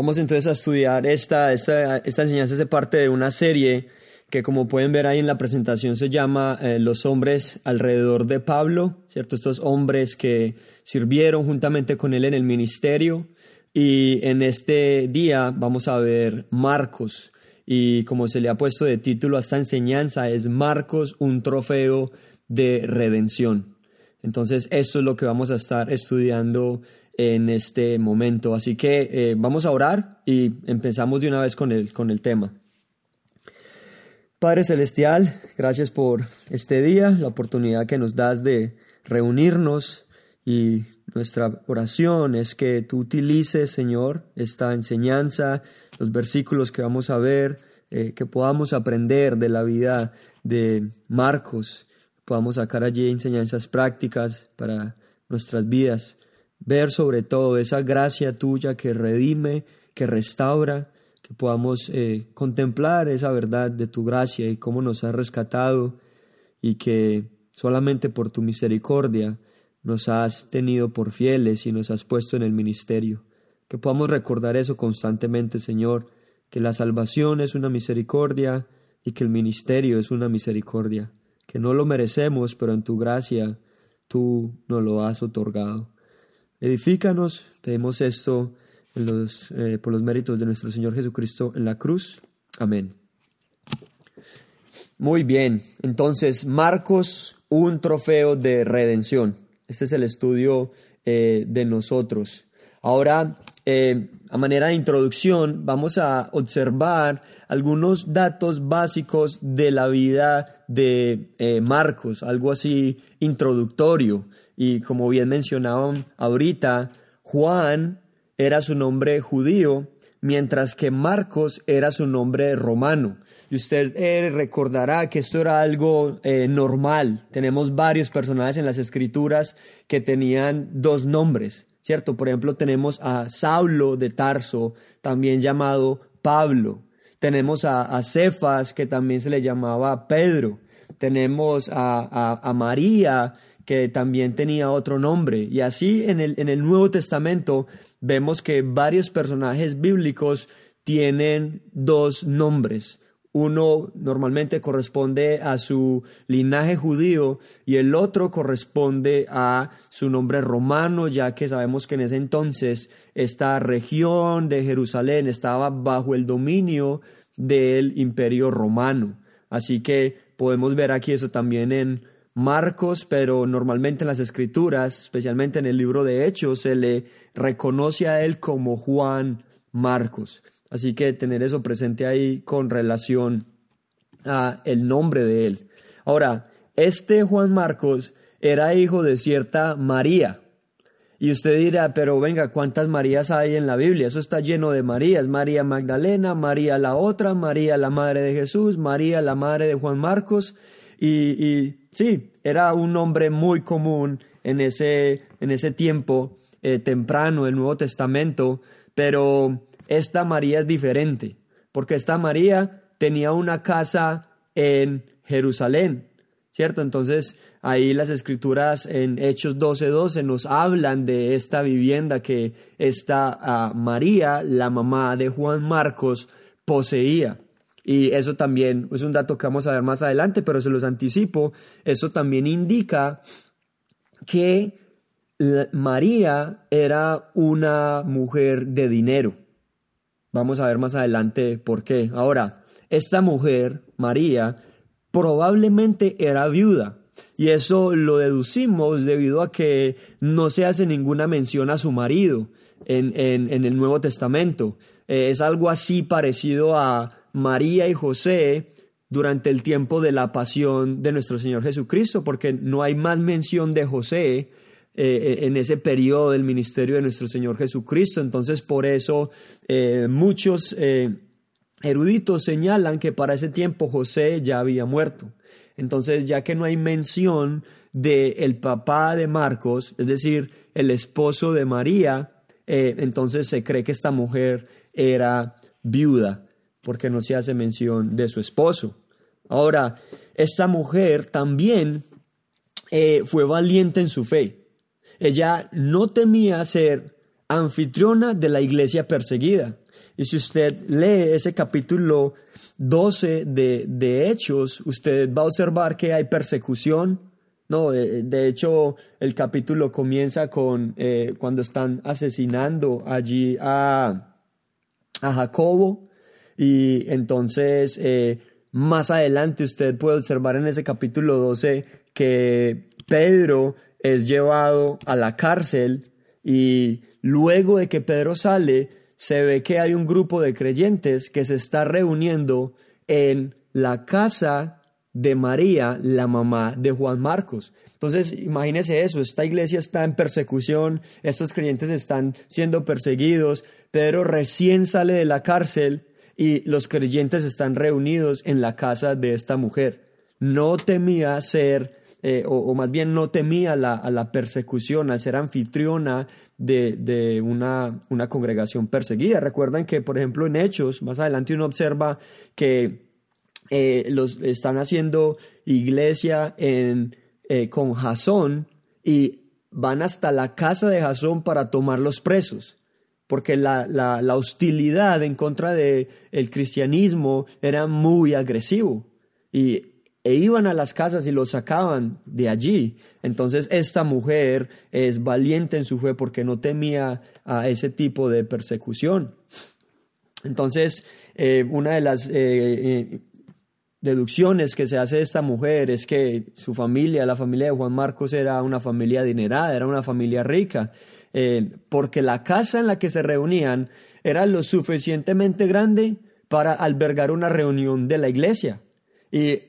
Vamos entonces a estudiar esta, esta, enseñanza, es parte de una serie que como pueden ver ahí en la presentación se llama eh, Los hombres alrededor de Pablo, ¿cierto? Estos hombres que sirvieron juntamente con él en el ministerio. Y en este día vamos a ver Marcos. Y como se le ha puesto de título a esta enseñanza, es Marcos, un trofeo de redención. Entonces, esto es lo que vamos a estar estudiando en este momento. Así que eh, vamos a orar y empezamos de una vez con el, con el tema. Padre Celestial, gracias por este día, la oportunidad que nos das de reunirnos y nuestra oración es que tú utilices, Señor, esta enseñanza, los versículos que vamos a ver, eh, que podamos aprender de la vida de Marcos, podamos sacar allí enseñanzas prácticas para nuestras vidas ver sobre todo esa gracia tuya que redime, que restaura, que podamos eh, contemplar esa verdad de tu gracia y cómo nos has rescatado y que solamente por tu misericordia nos has tenido por fieles y nos has puesto en el ministerio. Que podamos recordar eso constantemente, Señor, que la salvación es una misericordia y que el ministerio es una misericordia, que no lo merecemos, pero en tu gracia tú nos lo has otorgado. Edifícanos, pedimos esto eh, por los méritos de nuestro Señor Jesucristo en la cruz. Amén. Muy bien, entonces Marcos, un trofeo de redención. Este es el estudio eh, de nosotros. Ahora, eh, a manera de introducción, vamos a observar algunos datos básicos de la vida de Marcos, algo así introductorio. Y como bien mencionaban ahorita, Juan era su nombre judío, mientras que Marcos era su nombre romano. Y usted eh, recordará que esto era algo eh, normal. Tenemos varios personajes en las escrituras que tenían dos nombres, ¿cierto? Por ejemplo, tenemos a Saulo de Tarso, también llamado Pablo. Tenemos a, Cefas, que también se le llamaba Pedro. Tenemos a, a María, que también tenía otro nombre. Y así en el, en el Nuevo Testamento vemos que varios personajes bíblicos tienen dos nombres. Uno normalmente corresponde a su linaje judío y el otro corresponde a su nombre romano, ya que sabemos que en ese entonces esta región de Jerusalén estaba bajo el dominio del imperio romano. Así que podemos ver aquí eso también en Marcos, pero normalmente en las escrituras, especialmente en el libro de Hechos, se le reconoce a él como Juan Marcos. Así que tener eso presente ahí con relación a el nombre de él. Ahora, este Juan Marcos era hijo de cierta María. Y usted dirá, pero venga, ¿cuántas Marías hay en la Biblia? Eso está lleno de Marías. María Magdalena, María la otra, María la madre de Jesús, María la madre de Juan Marcos. Y, y sí, era un nombre muy común en ese, en ese tiempo eh, temprano del Nuevo Testamento, pero esta María es diferente, porque esta María tenía una casa en Jerusalén, ¿cierto? Entonces ahí las escrituras en Hechos 12:12 12 nos hablan de esta vivienda que esta ah, María, la mamá de Juan Marcos, poseía. Y eso también es un dato que vamos a ver más adelante, pero se los anticipo. Eso también indica que María era una mujer de dinero. Vamos a ver más adelante por qué. Ahora, esta mujer, María, probablemente era viuda. Y eso lo deducimos debido a que no se hace ninguna mención a su marido en, en, el Nuevo Testamento. Eh, es algo así parecido a María y José durante el tiempo de la pasión de nuestro Señor Jesucristo, porque no hay más mención de José eh, eh, en ese periodo del ministerio de nuestro Señor Jesucristo. Entonces, por eso eh, muchos eruditos señalan que para ese tiempo José ya había muerto. Entonces, ya que no hay mención de el papá de Marcos, es decir, el esposo de María, entonces se cree que esta mujer era viuda porque no se hace mención de su esposo. Ahora, esta mujer también eh, fue valiente en su fe. Ella no temía ser anfitriona de la iglesia perseguida. Y si usted lee ese capítulo 12 de, de Hechos, usted va a observar que hay persecución, no, de, hecho, el capítulo comienza con eh, cuando están asesinando allí a, a Jacobo. Y entonces, eh, más adelante, usted puede observar en ese capítulo 12 que Pedro es llevado a la cárcel y luego de que Pedro sale, se ve que hay un grupo de creyentes que se está reuniendo en la casa de María, la mamá de Juan Marcos. Entonces, imagínese eso, esta iglesia está en persecución, estos creyentes están siendo perseguidos, Pedro recién sale de la cárcel y los creyentes están reunidos en la casa de esta mujer. No temía ser, eh, o, más bien no temía la, a la persecución, al ser anfitriona de, de una, una congregación perseguida. Recuerdan que, por ejemplo, en Hechos, más adelante uno observa que eh, los, están haciendo iglesia en, eh, con Jasón y van hasta la casa de Jasón para tomar los presos, porque la, la, hostilidad en contra del el cristianismo era muy agresivo y e iban a las casas y los sacaban de allí. Entonces esta mujer es valiente en su fe porque no temía a ese tipo de persecución. Entonces, eh, una de las deducciones que se hace de esta mujer es que su familia, la familia de Juan Marcos, era una familia adinerada, era una familia rica, eh, porque la casa en la que se reunían era lo suficientemente grande para albergar una reunión de la iglesia. Y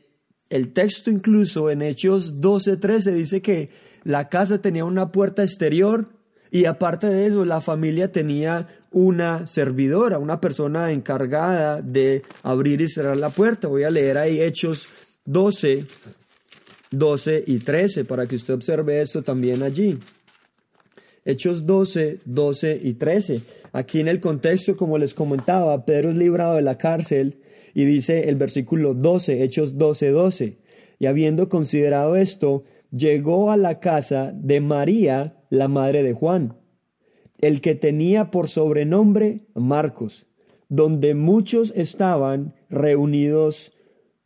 el texto incluso en Hechos 12:13 dice que la casa tenía una puerta exterior y aparte de eso la familia tenía una servidora, una persona encargada de abrir y cerrar la puerta. Voy a leer ahí Hechos 12, 12 y 13 para que usted observe esto también allí. Hechos 12, 12 y 13. Aquí en el contexto, como les comentaba, Pedro es librado de la cárcel y dice el versículo 12, Hechos 12, 12. Y habiendo considerado esto, llegó a la casa de María, la madre de Juan el que tenía por sobrenombre Marcos, donde muchos estaban reunidos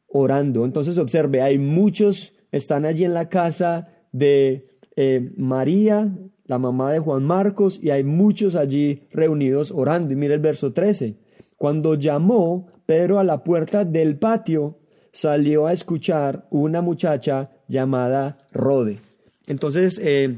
orando. Entonces observe, hay muchos, están allí en la casa de eh, María, la mamá de Juan Marcos, y hay muchos allí reunidos orando. Y mire el verso 13. Cuando llamó Pedro a la puerta del patio, salió a escuchar una muchacha llamada Rode. Entonces, eh,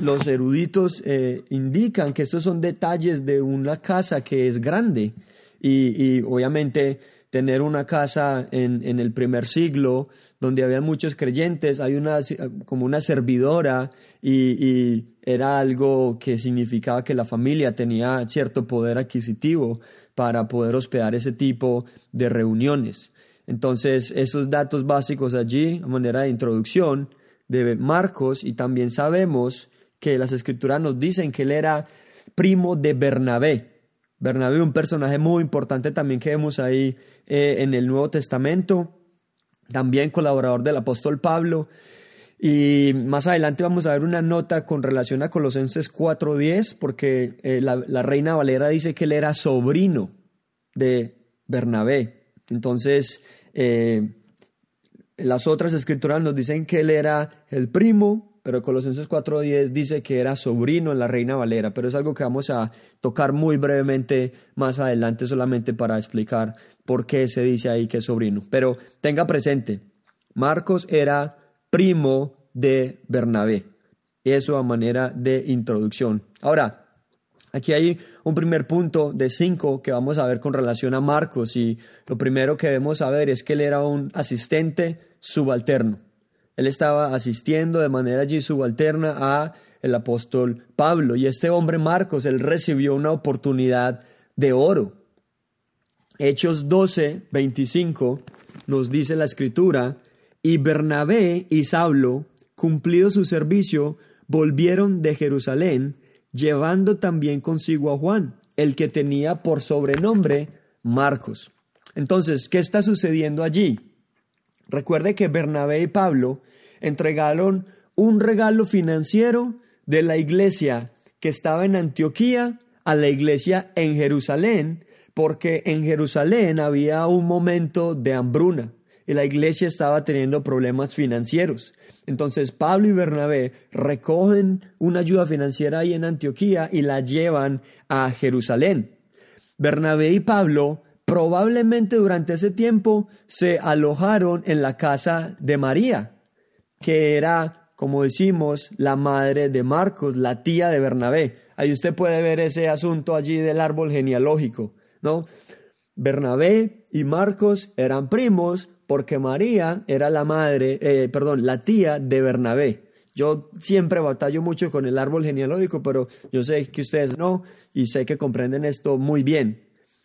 los eruditos eh, indican que estos son detalles de una casa que es grande y, obviamente tener una casa en, en, el primer siglo donde había muchos creyentes, hay una como una servidora y, y, era algo que significaba que la familia tenía cierto poder adquisitivo para poder hospedar ese tipo de reuniones. Entonces, esos datos básicos allí, a manera de introducción de Marcos, y también sabemos que las escrituras nos dicen que él era primo de Bernabé. Bernabé, un personaje muy importante también que vemos ahí eh, en el Nuevo Testamento, también colaborador del apóstol Pablo. Y más adelante vamos a ver una nota con relación a Colosenses 4.10, porque eh, la, reina Valera dice que él era sobrino de Bernabé. Entonces, eh, las otras escrituras nos dicen que él era el primo pero Colosenses 4.10 dice que era sobrino en la Reina Valera, pero es algo que vamos a tocar muy brevemente más adelante solamente para explicar por qué se dice ahí que es sobrino. Pero tenga presente, Marcos era primo de Bernabé. Eso a manera de introducción. Ahora, aquí hay un primer punto de cinco que vamos a ver con relación a Marcos y lo primero que debemos saber es que él era un asistente subalterno. Él estaba asistiendo de manera allí subalterna a el apóstol Pablo y este hombre Marcos, él recibió una oportunidad de oro. Hechos 12, 25 nos dice la escritura, y Bernabé y Saulo, cumplido su servicio, volvieron de Jerusalén, llevando también consigo a Juan, el que tenía por sobrenombre Marcos. Entonces, ¿qué está sucediendo allí? Recuerde que Bernabé y Pablo entregaron un regalo financiero de la iglesia que estaba en Antioquía a la iglesia en Jerusalén, porque en Jerusalén había un momento de hambruna la iglesia estaba teniendo problemas financieros. Entonces Pablo y Bernabé recogen una ayuda financiera ahí en Antioquía y la llevan a Jerusalén. Bernabé y Pablo probablemente durante ese tiempo se alojaron en la casa de María, que era, como decimos, la madre de Marcos, la tía de Bernabé. Ahí usted puede ver ese asunto allí del árbol genealógico, ¿no? Bernabé y Marcos eran primos porque María era la madre, eh, perdón, la tía de Bernabé. Yo siempre batallo mucho con el árbol genealógico, pero yo sé que ustedes no y sé que comprenden esto muy bien.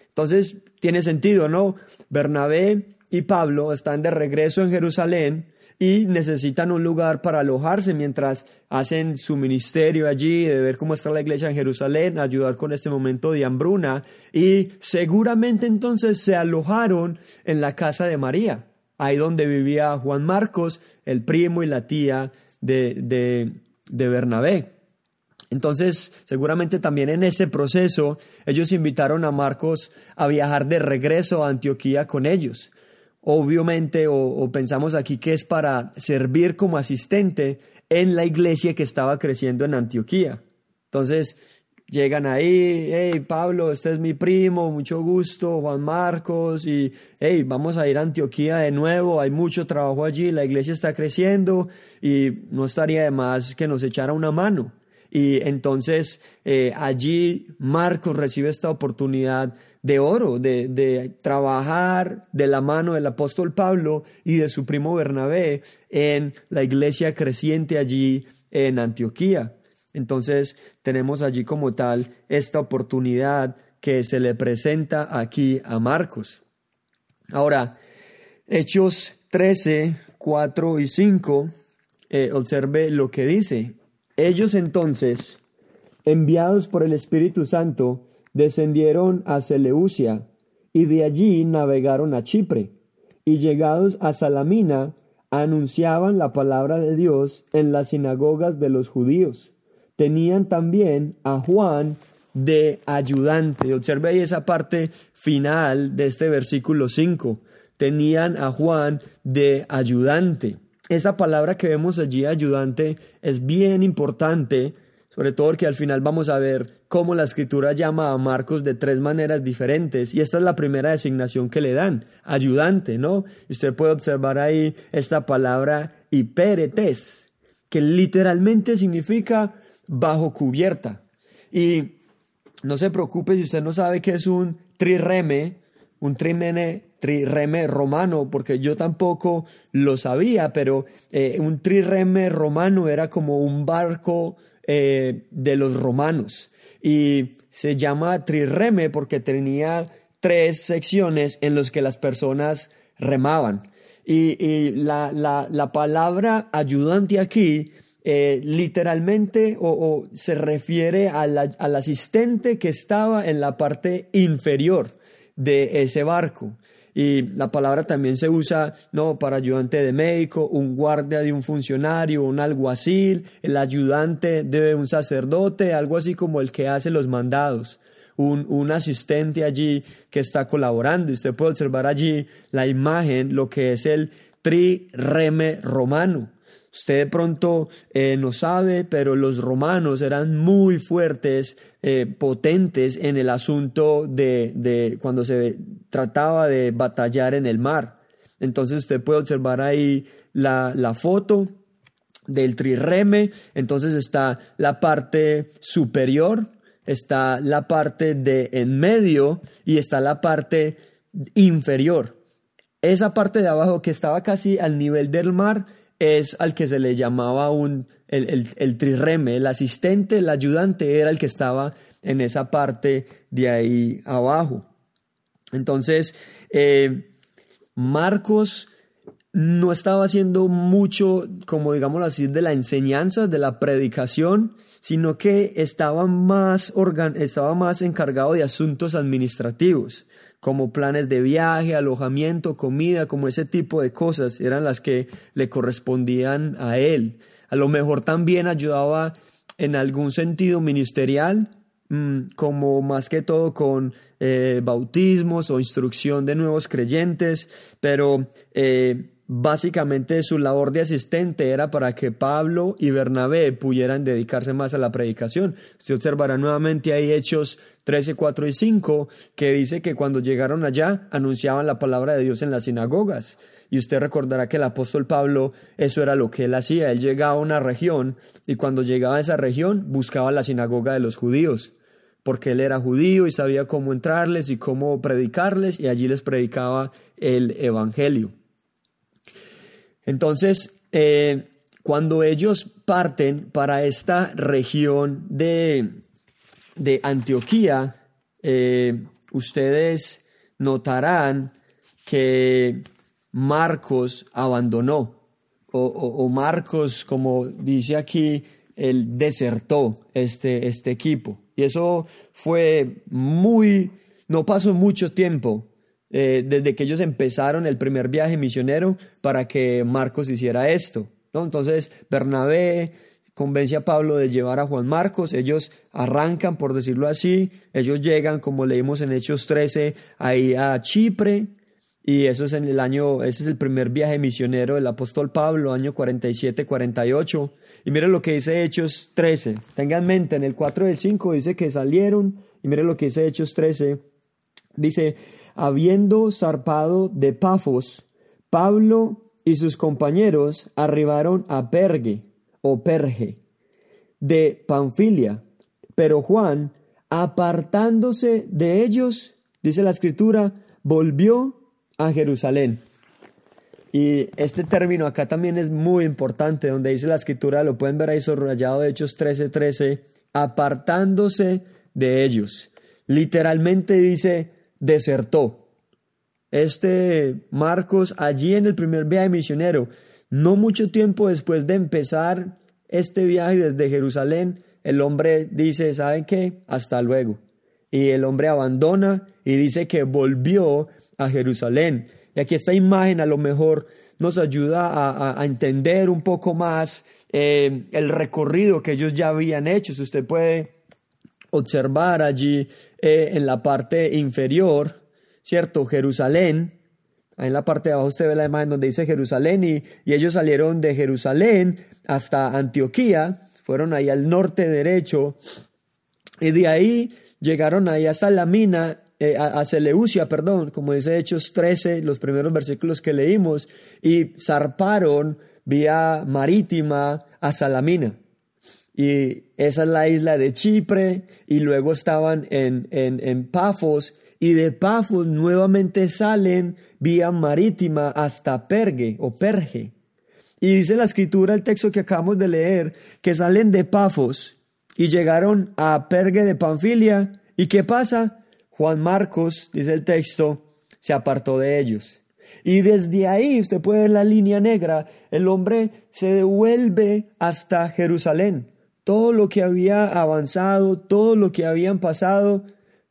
Entonces, tiene sentido, ¿no? Bernabé y Pablo están de regreso en Jerusalén y necesitan un lugar para alojarse mientras hacen su ministerio allí, de ver cómo está la iglesia en Jerusalén, ayudar con este momento de hambruna. Y seguramente entonces se alojaron en la casa de María, ahí donde vivía Juan Marcos, el primo y la tía de, de, de Bernabé. Entonces, seguramente también en ese proceso, ellos invitaron a Marcos a viajar de regreso a Antioquía con ellos. Obviamente, o, pensamos aquí que es para servir como asistente en la iglesia que estaba creciendo en Antioquía. Entonces, llegan ahí, hey Pablo, este es mi primo, mucho gusto, Juan Marcos, y hey, vamos a ir a Antioquía de nuevo, hay mucho trabajo allí, la iglesia está creciendo y no estaría de más que nos echara una mano. Y entonces eh, allí Marcos recibe esta oportunidad de oro, de, de, trabajar de la mano del apóstol Pablo y de su primo Bernabé en la iglesia creciente allí en Antioquía. Entonces tenemos allí como tal esta oportunidad que se le presenta aquí a Marcos. Ahora, Hechos 13, 4 y 5, eh, observe lo que dice. Ellos entonces, enviados por el Espíritu Santo, descendieron a Seleucia y de allí navegaron a Chipre, y llegados a Salamina, anunciaban la palabra de Dios en las sinagogas de los judíos. Tenían también a Juan de ayudante. Observe ahí esa parte final de este versículo 5. Tenían a Juan de ayudante. Esa palabra que vemos allí, ayudante, es bien importante, sobre todo porque al final vamos a ver cómo la escritura llama a Marcos de tres maneras diferentes y esta es la primera designación que le dan, ayudante, ¿no? Usted puede observar ahí esta palabra hiperetes, que literalmente significa bajo cubierta. Y no se preocupe si usted no sabe qué es un trireme, un trimene trireme romano, porque yo tampoco lo sabía, pero eh, un trireme romano era como un barco eh, de los romanos y se llama trireme porque tenía tres secciones en las que las personas remaban. Y, la, la, palabra ayudante aquí eh, literalmente o, se refiere al asistente que estaba en la parte inferior de ese barco. Y la palabra también se usa no para ayudante de médico, un guardia de un funcionario, un alguacil, el ayudante de un sacerdote, algo así como el que hace los mandados. Un, un, asistente allí que está colaborando. Usted puede observar allí la imagen, lo que es el trireme romano. Usted de pronto eh, no sabe, pero los romanos eran muy fuertes, eh, potentes en el asunto de, de cuando se trataba de batallar en el mar. Entonces usted puede observar ahí la, la foto del trireme. Entonces está la parte superior, está la parte de en medio y está la parte inferior. Esa parte de abajo que estaba casi al nivel del mar es al que se le llamaba un, el, el, trireme, el asistente, el ayudante era el que estaba en esa parte de ahí abajo. Entonces, eh, Marcos no estaba haciendo mucho, como digamos así, de la enseñanza, de la predicación, sino que estaba más, estaba más encargado de asuntos administrativos como planes de viaje, alojamiento, comida, como ese tipo de cosas eran las que le correspondían a él. A lo mejor también ayudaba en algún sentido ministerial, mm, como más que todo con eh, bautismos o instrucción de nuevos creyentes, pero eh, básicamente su labor de asistente era para que Pablo y Bernabé pudieran dedicarse más a la predicación. Usted observará nuevamente ahí Hechos 13, 4 y 5, que dice que cuando llegaron allá anunciaban la palabra de Dios en las sinagogas. Y usted recordará que el apóstol Pablo, eso era lo que él hacía. Él llegaba a una región y cuando llegaba a esa región buscaba la sinagoga de los judíos, porque él era judío y sabía cómo entrarles y cómo predicarles y allí les predicaba el evangelio. Entonces, eh, cuando ellos parten para esta región de, de Antioquía, eh, ustedes notarán que Marcos abandonó, o, Marcos, como dice aquí, él desertó este, este equipo. Y eso fue muy, no pasó mucho tiempo eh, desde que ellos empezaron el primer viaje misionero para que Marcos hiciera esto. ¿no? Entonces Bernabé convence a Pablo de llevar a Juan Marcos, ellos arrancan, por decirlo así, ellos llegan, como leímos en Hechos 13, ahí a Chipre, y eso es en el año, ese es el primer viaje misionero del apóstol Pablo, año 47-48. Y mire lo que dice Hechos 13. Tengan en mente, en el 4 del 5 dice que salieron, y mire lo que dice Hechos 13. Dice, habiendo zarpado de Pafos, Pablo y sus compañeros arribaron a Pergue o Perge de Panfilia, pero Juan, apartándose de ellos, dice la escritura, volvió a Jerusalén. Y este término acá también es muy importante, donde dice la escritura, lo pueden ver ahí subrayado de Hechos 13:13, 13, apartándose de ellos. Literalmente dice, desertó. Este Marcos, allí en el primer viaje misionero, no mucho tiempo después de empezar este viaje desde Jerusalén, el hombre dice, ¿saben qué? Hasta luego. Y el hombre abandona y dice que volvió a Jerusalén. Y aquí esta imagen a lo mejor nos ayuda a, entender un poco más eh, el recorrido que ellos ya habían hecho. Si usted puede observar allí eh, en la parte inferior, ¿cierto? Jerusalén. Ahí en la parte de abajo usted ve la imagen donde dice Jerusalén y, ellos salieron de Jerusalén hasta Antioquía, fueron ahí al norte derecho y de ahí llegaron ahí hasta la eh, a, Seleucia, perdón, como dice Hechos 13, los primeros versículos que leímos, y zarparon vía marítima a Salamina. Y esa es la isla de Chipre, y luego estaban en, en, en Pafos, y de Pafos nuevamente salen vía marítima hasta Perge o Perge. Y dice la escritura, el texto que acabamos de leer, que salen de Pafos y llegaron a Perge de Panfilia. ¿Y qué pasa? Juan Marcos, dice el texto, se apartó de ellos. Y desde ahí, usted puede ver la línea negra, el hombre se devuelve hasta Jerusalén. Todo lo que había avanzado, todo lo que habían pasado,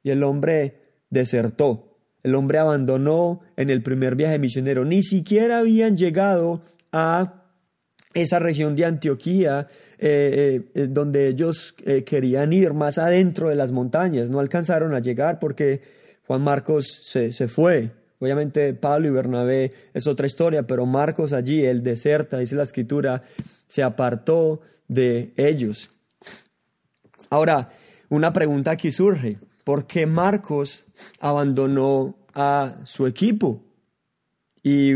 y el hombre desertó. El hombre abandonó en el primer viaje misionero. Ni siquiera habían llegado a esa región de Antioquía, eh, eh, donde ellos eh, querían ir más adentro de las montañas. No alcanzaron a llegar porque Juan Marcos se, se, fue. Obviamente Pablo y Bernabé es otra historia, pero Marcos allí, él deserta, dice la escritura, se apartó de ellos. Ahora, una pregunta aquí surge. ¿Por qué Marcos abandonó a su equipo? Y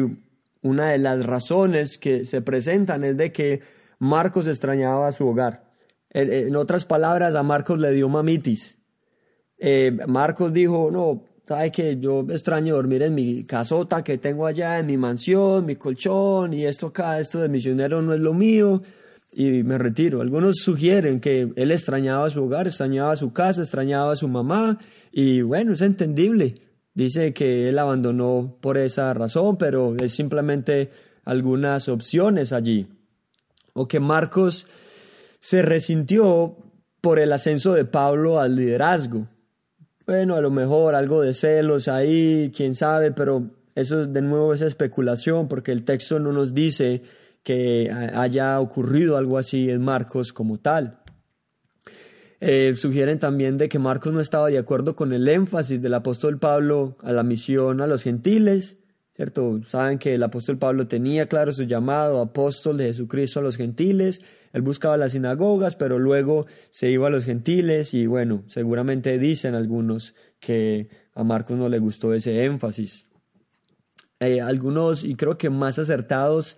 una de las razones que se presentan es de que Marcos extrañaba su hogar. En otras palabras, a Marcos le dio mamitis. Eh, Marcos dijo, no, sabe que yo extraño dormir en mi casota que tengo allá, en mi mansión, mi colchón, y esto acá, esto de misionero no es lo mío, y me retiro. Algunos sugieren que él extrañaba su hogar, extrañaba su casa, extrañaba a su mamá, y bueno, es entendible. Dice que él abandonó por esa razón, pero es simplemente algunas opciones allí. O que Marcos se resintió por el ascenso de Pablo al liderazgo. Bueno, a lo mejor algo de celos ahí, quién sabe, pero eso de nuevo es especulación porque el texto no nos dice que haya ocurrido algo así en Marcos como tal. eh, sugieren también de que Marcos no estaba de acuerdo con el énfasis del apóstol Pablo a la misión a los gentiles, ¿cierto? Saben que el apóstol Pablo tenía claro su llamado, apóstol de Jesucristo a los gentiles, él buscaba las sinagogas, pero luego se iba a los gentiles y bueno, seguramente dicen algunos que a Marcos no le gustó ese énfasis. Eh, algunos, y creo que más acertados,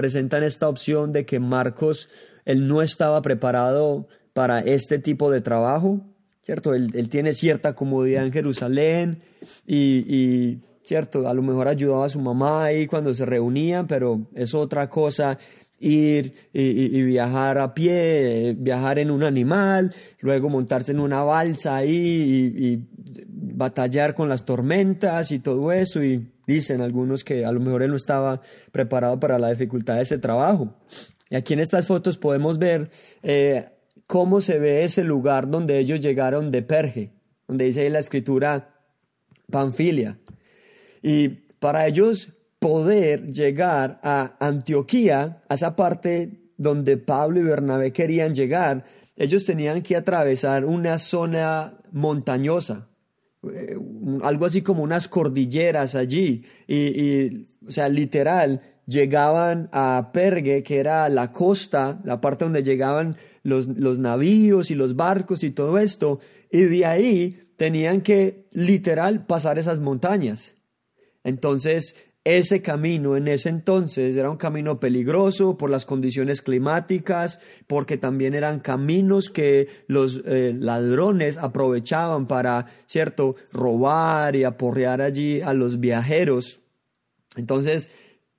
presentan esta opción de que Marcos, él no estaba preparado para este tipo de trabajo, ¿cierto? Él, tiene cierta comodidad en Jerusalén y, ¿cierto? A lo mejor ayudaba a su mamá ahí cuando se reunían, pero es otra cosa ir y, viajar a pie, viajar en un animal, luego montarse en una balsa ahí y, batallar con las tormentas y todo eso. Y dicen algunos que a lo mejor él no estaba preparado para la dificultad de ese trabajo. Y aquí en estas fotos podemos ver eh, cómo se ve ese lugar donde ellos llegaron de Perge, donde dice ahí la escritura Panfilia. Y para ellos poder llegar a Antioquía, a esa parte donde Pablo y Bernabé querían llegar, ellos tenían que atravesar una zona montañosa, eh, algo así como unas cordilleras allí, y, o sea, literal, llegaban a Pergue, que era la costa, la parte donde llegaban los, los navíos y los barcos y todo esto, y de ahí tenían que literal pasar esas montañas. Entonces, ese camino en ese entonces era un camino peligroso por las condiciones climáticas, porque también eran caminos que los eh, ladrones aprovechaban para, cierto, robar y aporrear allí a los viajeros. Entonces,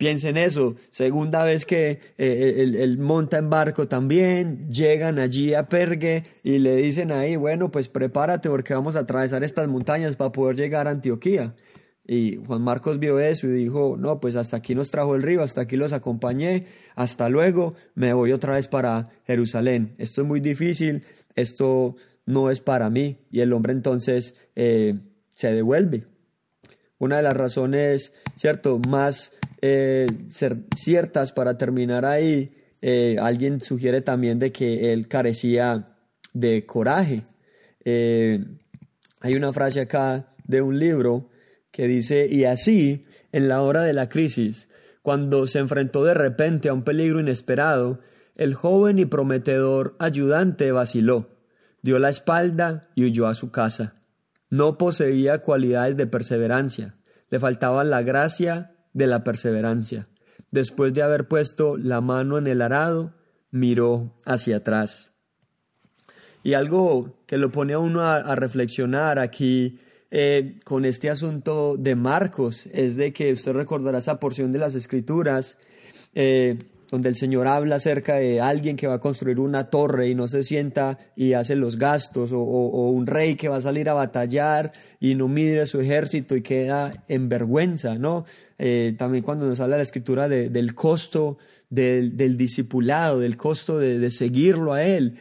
Piensen eso, segunda vez que eh, él, monta en barco también, llegan allí a Pergue y le dicen ahí, bueno, pues prepárate porque vamos a atravesar estas montañas para poder llegar a Antioquía. Y Juan Marcos vio eso y dijo, no, pues hasta aquí nos trajo el río, hasta aquí los acompañé, hasta luego, me voy otra vez para Jerusalén. Esto es muy difícil, esto no es para mí. Y el hombre entonces eh, se devuelve. Una de las razones, cierto, más eh, ciertas para terminar ahí, eh, alguien sugiere también de que él carecía de coraje. Hay una frase acá de un libro que dice, y así, en la hora de la crisis, cuando se enfrentó de repente a un peligro inesperado, el joven y prometedor ayudante vaciló, dio la espalda y huyó a su casa. No poseía cualidades de perseverancia, le faltaba la gracia de la perseverancia. Después de haber puesto la mano en el arado, miró hacia atrás. Y algo que lo pone a uno a, reflexionar aquí eh, con este asunto de Marcos es de que usted recordará esa porción de las escrituras eh, donde el Señor habla acerca de alguien que va a construir una torre y no se sienta y hace los gastos, o, un rey que va a salir a batallar y no mide su ejército y queda en vergüenza, ¿no? Eh, también cuando nos habla la escritura del costo del, discipulado, del costo de, seguirlo a él.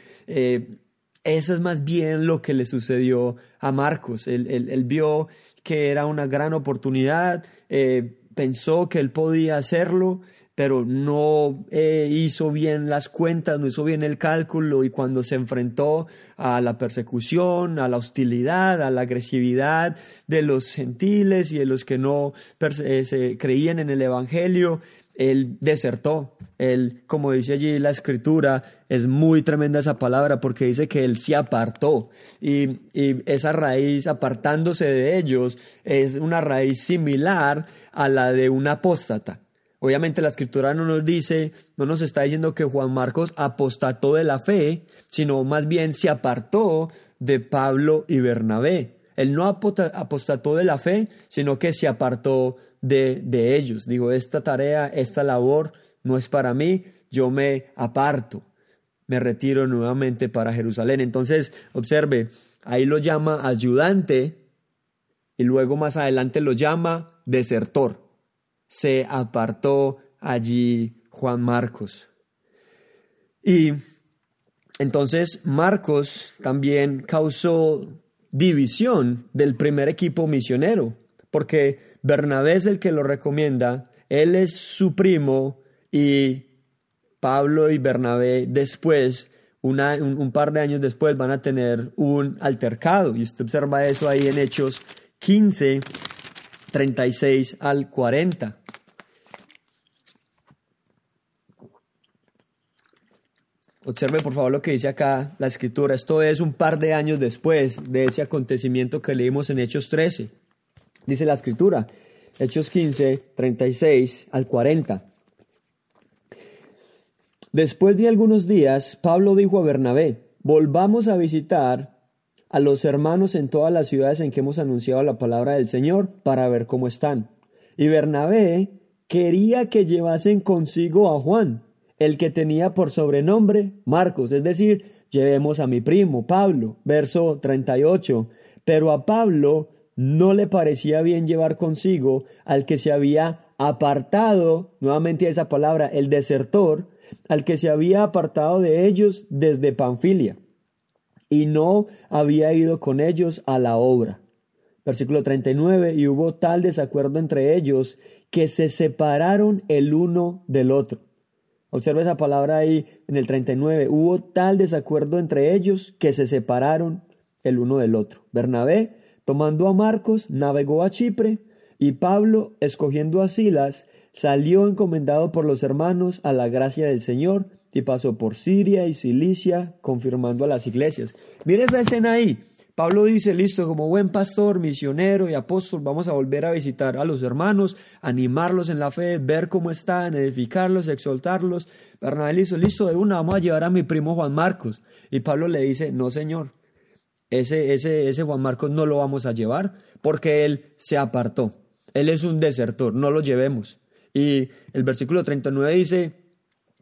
Eso es más bien lo que le sucedió a Marcos. Él, vio que era una gran oportunidad, eh, pensó que él podía hacerlo, pero no eh, hizo bien las cuentas, no hizo bien el cálculo y cuando se enfrentó a la persecución, a la hostilidad, a la agresividad de los gentiles y de los que no eh, se creían en el Evangelio, él desertó. Él, como dice allí la escritura, es muy tremenda esa palabra porque dice que él se apartó. Y, y, esa raíz, apartándose de ellos, es una raíz similar a la de un apóstata. Obviamente la escritura no nos dice, no nos está diciendo que Juan Marcos apostató de la fe, sino más bien se apartó de Pablo y Bernabé. Él no apostató de la fe, sino que se apartó de, de ellos. Digo, esta tarea, esta labor no es para mí, yo me aparto, me retiro nuevamente para Jerusalén. Entonces, observe, ahí lo llama ayudante y luego más adelante lo llama desertor se apartó allí Juan Marcos. Y entonces Marcos también causó división del primer equipo misionero, porque Bernabé es el que lo recomienda, él es su primo y Pablo y Bernabé después un, par de años después van a tener un altercado. Y usted observa eso ahí en Hechos 15, 36 al 40. Observe por favor lo que dice acá la escritura. Esto es un par de años después de ese acontecimiento que leímos en Hechos 13. Dice la escritura, Hechos 15, 36 al 40. Después de algunos días, Pablo dijo a Bernabé, volvamos a visitar a los hermanos en todas las ciudades en que hemos anunciado la palabra del Señor para ver cómo están. Y Bernabé quería que llevasen consigo a Juan, el que tenía por sobrenombre Marcos, es decir, llevemos a mi primo Pablo, verso 38. Pero a Pablo no le parecía bien llevar consigo al que se había apartado, nuevamente esa palabra, el desertor, al que se había apartado de ellos desde Panfilia, y no había ido con ellos a la obra. Versículo 39, y hubo tal desacuerdo entre ellos que se separaron el uno del otro. Observa esa palabra ahí en el 39. Hubo tal desacuerdo entre ellos que se separaron el uno del otro. Bernabé, tomando a Marcos, navegó a Chipre y Pablo, escogiendo a Silas, salió encomendado por los hermanos a la gracia del Señor y pasó por Siria y Cilicia, confirmando a las iglesias. Mire esa escena ahí. Pablo dice, listo, como buen pastor, misionero y apóstol, vamos a volver a visitar a los hermanos, animarlos en la fe, ver cómo están, edificarlos, exaltarlos. Bernabé dice, listo, de una, vamos a llevar a mi primo Juan Marcos. Y Pablo le dice, no señor, ese, ese, ese Juan Marcos no lo vamos a llevar porque él se apartó. Él es un desertor, no lo llevemos. Y el versículo 39 dice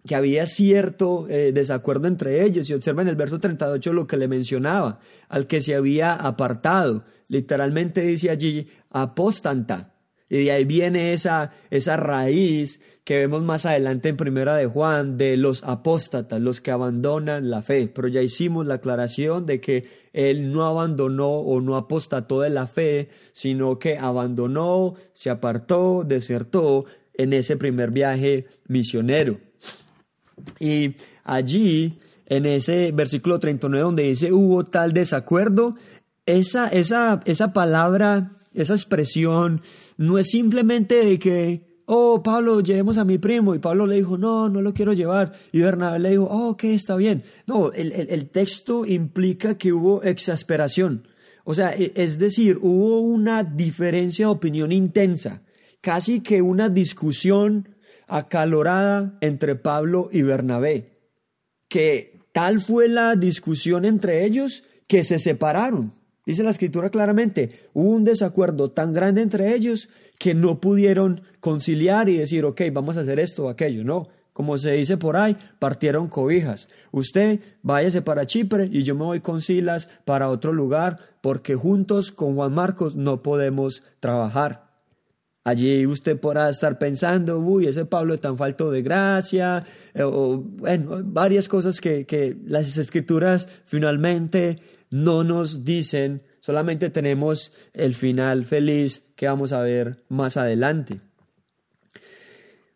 que había cierto eh, desacuerdo entre ellos. Y observa en el verso 38 lo que le mencionaba, al que se había apartado. Literalmente dice allí apóstanta. Y de ahí viene esa, esa raíz que vemos más adelante en Primera de Juan, de los apóstatas, los que abandonan la fe. Pero ya hicimos la aclaración de que él no abandonó o no apostató de la fe, sino que abandonó, se apartó, desertó en ese primer viaje misionero. Y allí, en ese versículo 39 donde dice hubo tal desacuerdo, esa, esa, esa palabra, esa expresión, no es simplemente de que, oh, Pablo, llevemos a mi primo. Y Pablo le dijo, no, no lo quiero llevar. Y Bernabé le dijo, oh, ok, está bien. No, el, el texto implica que hubo exasperación. O sea, e, es decir, hubo una diferencia de opinión intensa casi que una discusión acalorada entre Pablo y Bernabé, que tal fue la discusión entre ellos que se separaron. Dice la escritura claramente, hubo un desacuerdo tan grande entre ellos que no pudieron conciliar y decir, ok, vamos a hacer esto o aquello. No, como se dice por ahí, partieron cobijas. Usted váyase para Chipre y yo me voy con Silas para otro lugar porque juntos con Juan Marcos no podemos trabajar. Allí usted podrá estar pensando, uy, ese Pablo tan falto de gracia, eh, o bueno, varias cosas que, que las escrituras finalmente no nos dicen, solamente tenemos el final feliz que vamos a ver más adelante.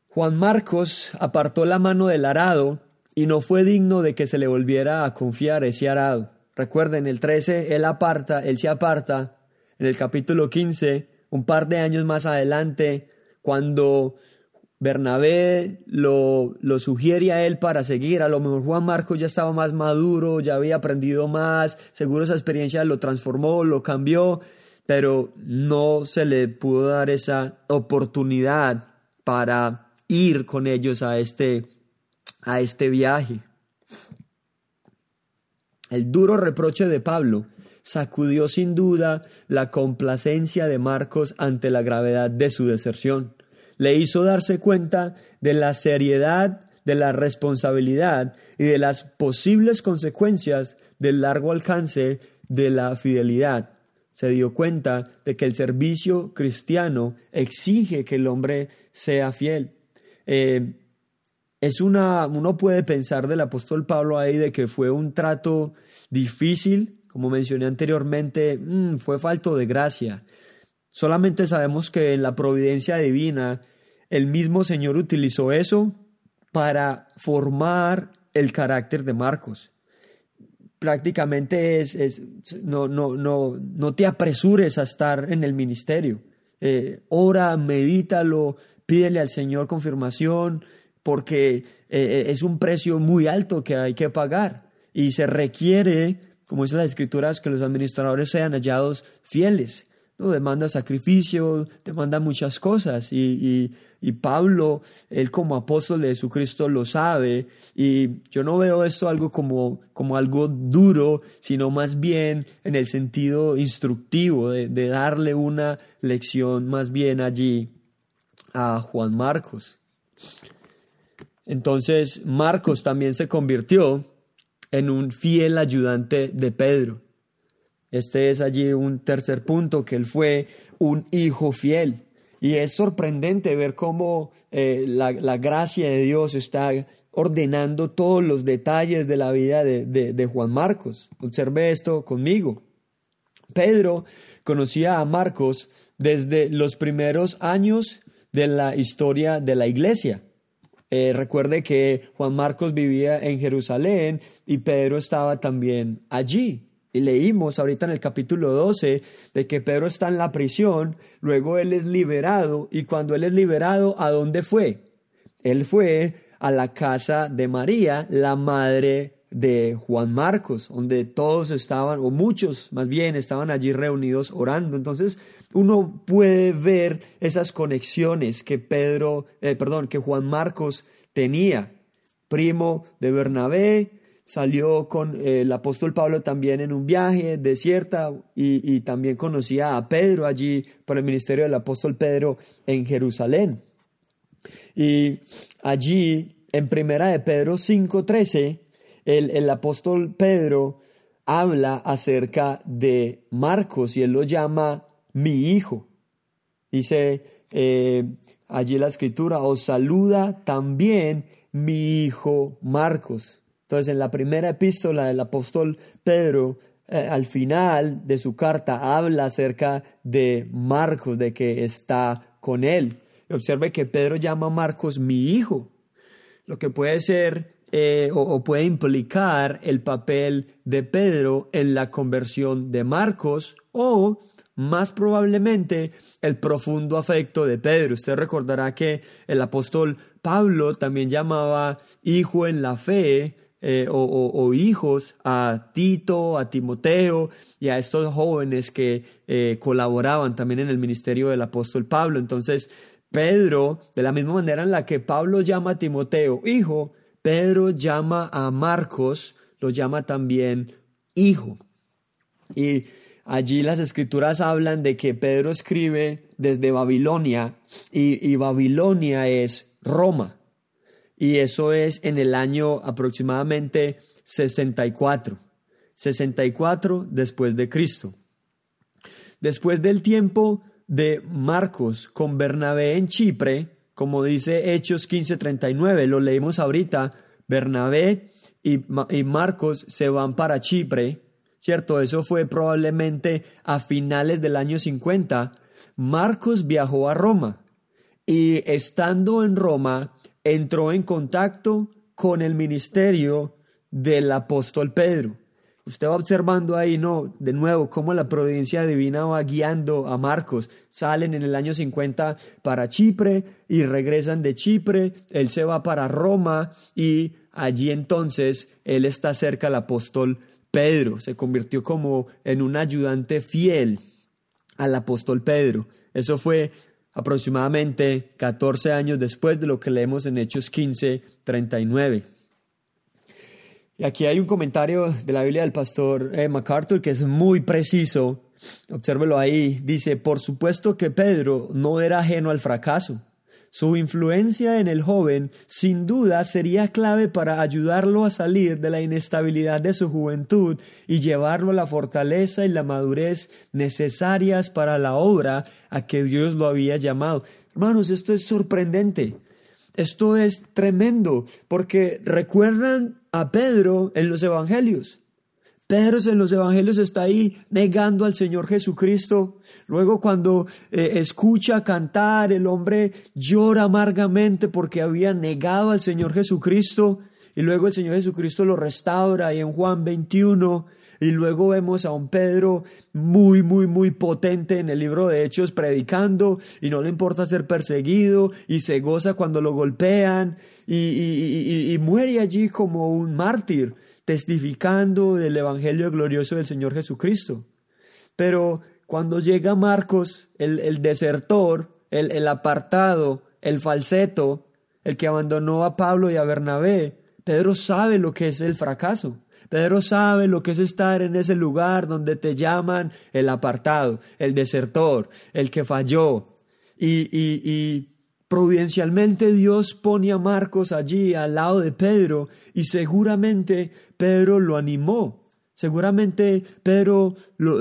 Juan Marcos apartó la mano del arado y no fue digno de que se le volviera a confiar ese arado. Recuerden, el 13, él aparta, él se aparta. En el capítulo 15, un par de años más adelante, cuando Bernabé lo, lo, sugiere a él para seguir. A lo mejor Juan Marcos ya estaba más maduro, ya había aprendido más, seguro esa experiencia lo transformó, lo cambió, pero no se le pudo dar esa oportunidad para ir con ellos a este, a este viaje. El duro reproche de Pablo sacudió sin duda la complacencia de Marcos ante la gravedad de su deserción. Le hizo darse cuenta de la seriedad, de la responsabilidad y de las posibles consecuencias del largo alcance de la fidelidad. Se dio cuenta de que el servicio cristiano exige que el hombre sea fiel. Eh, es una, uno puede pensar del apóstol Pablo ahí de que fue un trato difícil, como mencioné anteriormente, mm, fue falto de gracia. Solamente sabemos que en la providencia divina el mismo Señor utilizó eso para formar el carácter de Marcos. prácticamente es, es no, no, no, no te apresures a estar en el ministerio. Eh, ora, medítalo, pídele al Señor confirmación, porque eh, eh, es un precio muy alto que hay que pagar y se requiere, como dice las escrituras, que los administradores sean hallados fieles. ¿no? Demanda sacrificio, demanda muchas cosas y, y, Pablo, él como apóstol de Jesucristo lo sabe y yo no veo esto algo como, como algo duro, sino más bien en el sentido instructivo de, de darle una lección más bien allí a Juan Marcos. Entonces Marcos también se convirtió en un fiel ayudante de Pedro. Este es allí un tercer punto, que él fue un hijo fiel. Y es sorprendente ver cómo eh, la, gracia de Dios está ordenando todos los detalles de la vida de, de Juan Marcos. Observe esto conmigo. Pedro conocía a Marcos desde los primeros años de la historia de la iglesia. Eh, recuerde que Juan Marcos vivía en Jerusalén y Pedro estaba también allí. Y leímos ahorita en el capítulo 12 de que Pedro está en la prisión, luego él es liberado y cuando él es liberado, ¿a dónde fue? Él fue a la casa de María, la madre de Juan Marcos, donde todos estaban, o muchos más bien, estaban allí reunidos orando. Entonces uno puede ver esas conexiones que Pedro, eh, perdón, que Juan Marcos tenía. Primo de Bernabé, salió con el apóstol Pablo también en un viaje desierta y, y también conocía a Pedro allí por el ministerio del apóstol Pedro en Jerusalén. Y allí, en primera de Pedro 5.13, el, apóstol Pedro habla acerca de Marcos y él lo llama mi hijo. Dice eh, allí la escritura, os saluda también mi hijo Marcos. Entonces en la primera epístola del apóstol Pedro, eh, al final de su carta, habla acerca de Marcos, de que está con él. Observe que Pedro llama a Marcos mi hijo, lo que puede ser eh, o, puede implicar el papel de Pedro en la conversión de Marcos o más probablemente el profundo afecto de Pedro. Usted recordará que el apóstol Pablo también llamaba hijo en la fe eh, o, hijos a Tito, a Timoteo y a estos jóvenes que eh, colaboraban también en el ministerio del apóstol Pablo. Entonces, Pedro, de la misma manera en la que Pablo llama a Timoteo hijo, Pedro llama a Marcos, lo llama también hijo. Y allí las escrituras hablan de que Pedro escribe desde Babilonia y, Babilonia es Roma. Y eso es en el año aproximadamente 64. 64 después de Cristo. Después del tiempo de Marcos con Bernabé en Chipre, como dice Hechos 15:39, lo leímos ahorita, Bernabé y, Marcos se van para Chipre, ¿cierto? Eso fue probablemente a finales del año 50. Marcos viajó a Roma y estando en Roma entró en contacto con el ministerio del apóstol Pedro. Usted va observando ahí, ¿no? De nuevo, cómo la providencia divina va guiando a Marcos. Salen en el año 50 para Chipre y regresan de Chipre. Él se va para Roma y allí entonces él está cerca al apóstol Pedro. Se convirtió como en un ayudante fiel al apóstol Pedro. Eso fue aproximadamente 14 años después de lo que leemos en Hechos 15, 39. Y aquí hay un comentario de la Biblia del pastor eh, MacArthur que es muy preciso. Obsérvelo ahí. Dice, por supuesto que Pedro no era ajeno al fracaso. Su influencia en el joven sin duda sería clave para ayudarlo a salir de la inestabilidad de su juventud y llevarlo a la fortaleza y la madurez necesarias para la obra a que Dios lo había llamado. Hermanos, esto es sorprendente. Esto es tremendo, porque recuerdan a Pedro en los evangelios. Pedro en los evangelios está ahí negando al Señor Jesucristo. Luego cuando eh, escucha cantar, el hombre llora amargamente porque había negado al Señor Jesucristo. y luego el Señor Jesucristo lo restaura y en Juan 21 y luego vemos a un Pedro muy, muy, muy potente en el libro de Hechos predicando y no le importa ser perseguido y se goza cuando lo golpean y, muere allí como un mártir testificando del Evangelio glorioso del Señor Jesucristo. Pero cuando llega Marcos, el, desertor, el, el apartado, el falseto, el que abandonó a Pablo y a Bernabé, Pedro sabe lo que es el fracaso. Pedro sabe lo que es estar en ese lugar donde te llaman el apartado, el desertor, el que falló. Y, y, y providencialmente Dios pone a Marcos allí al lado de Pedro y seguramente Pedro lo animó. Seguramente Pedro,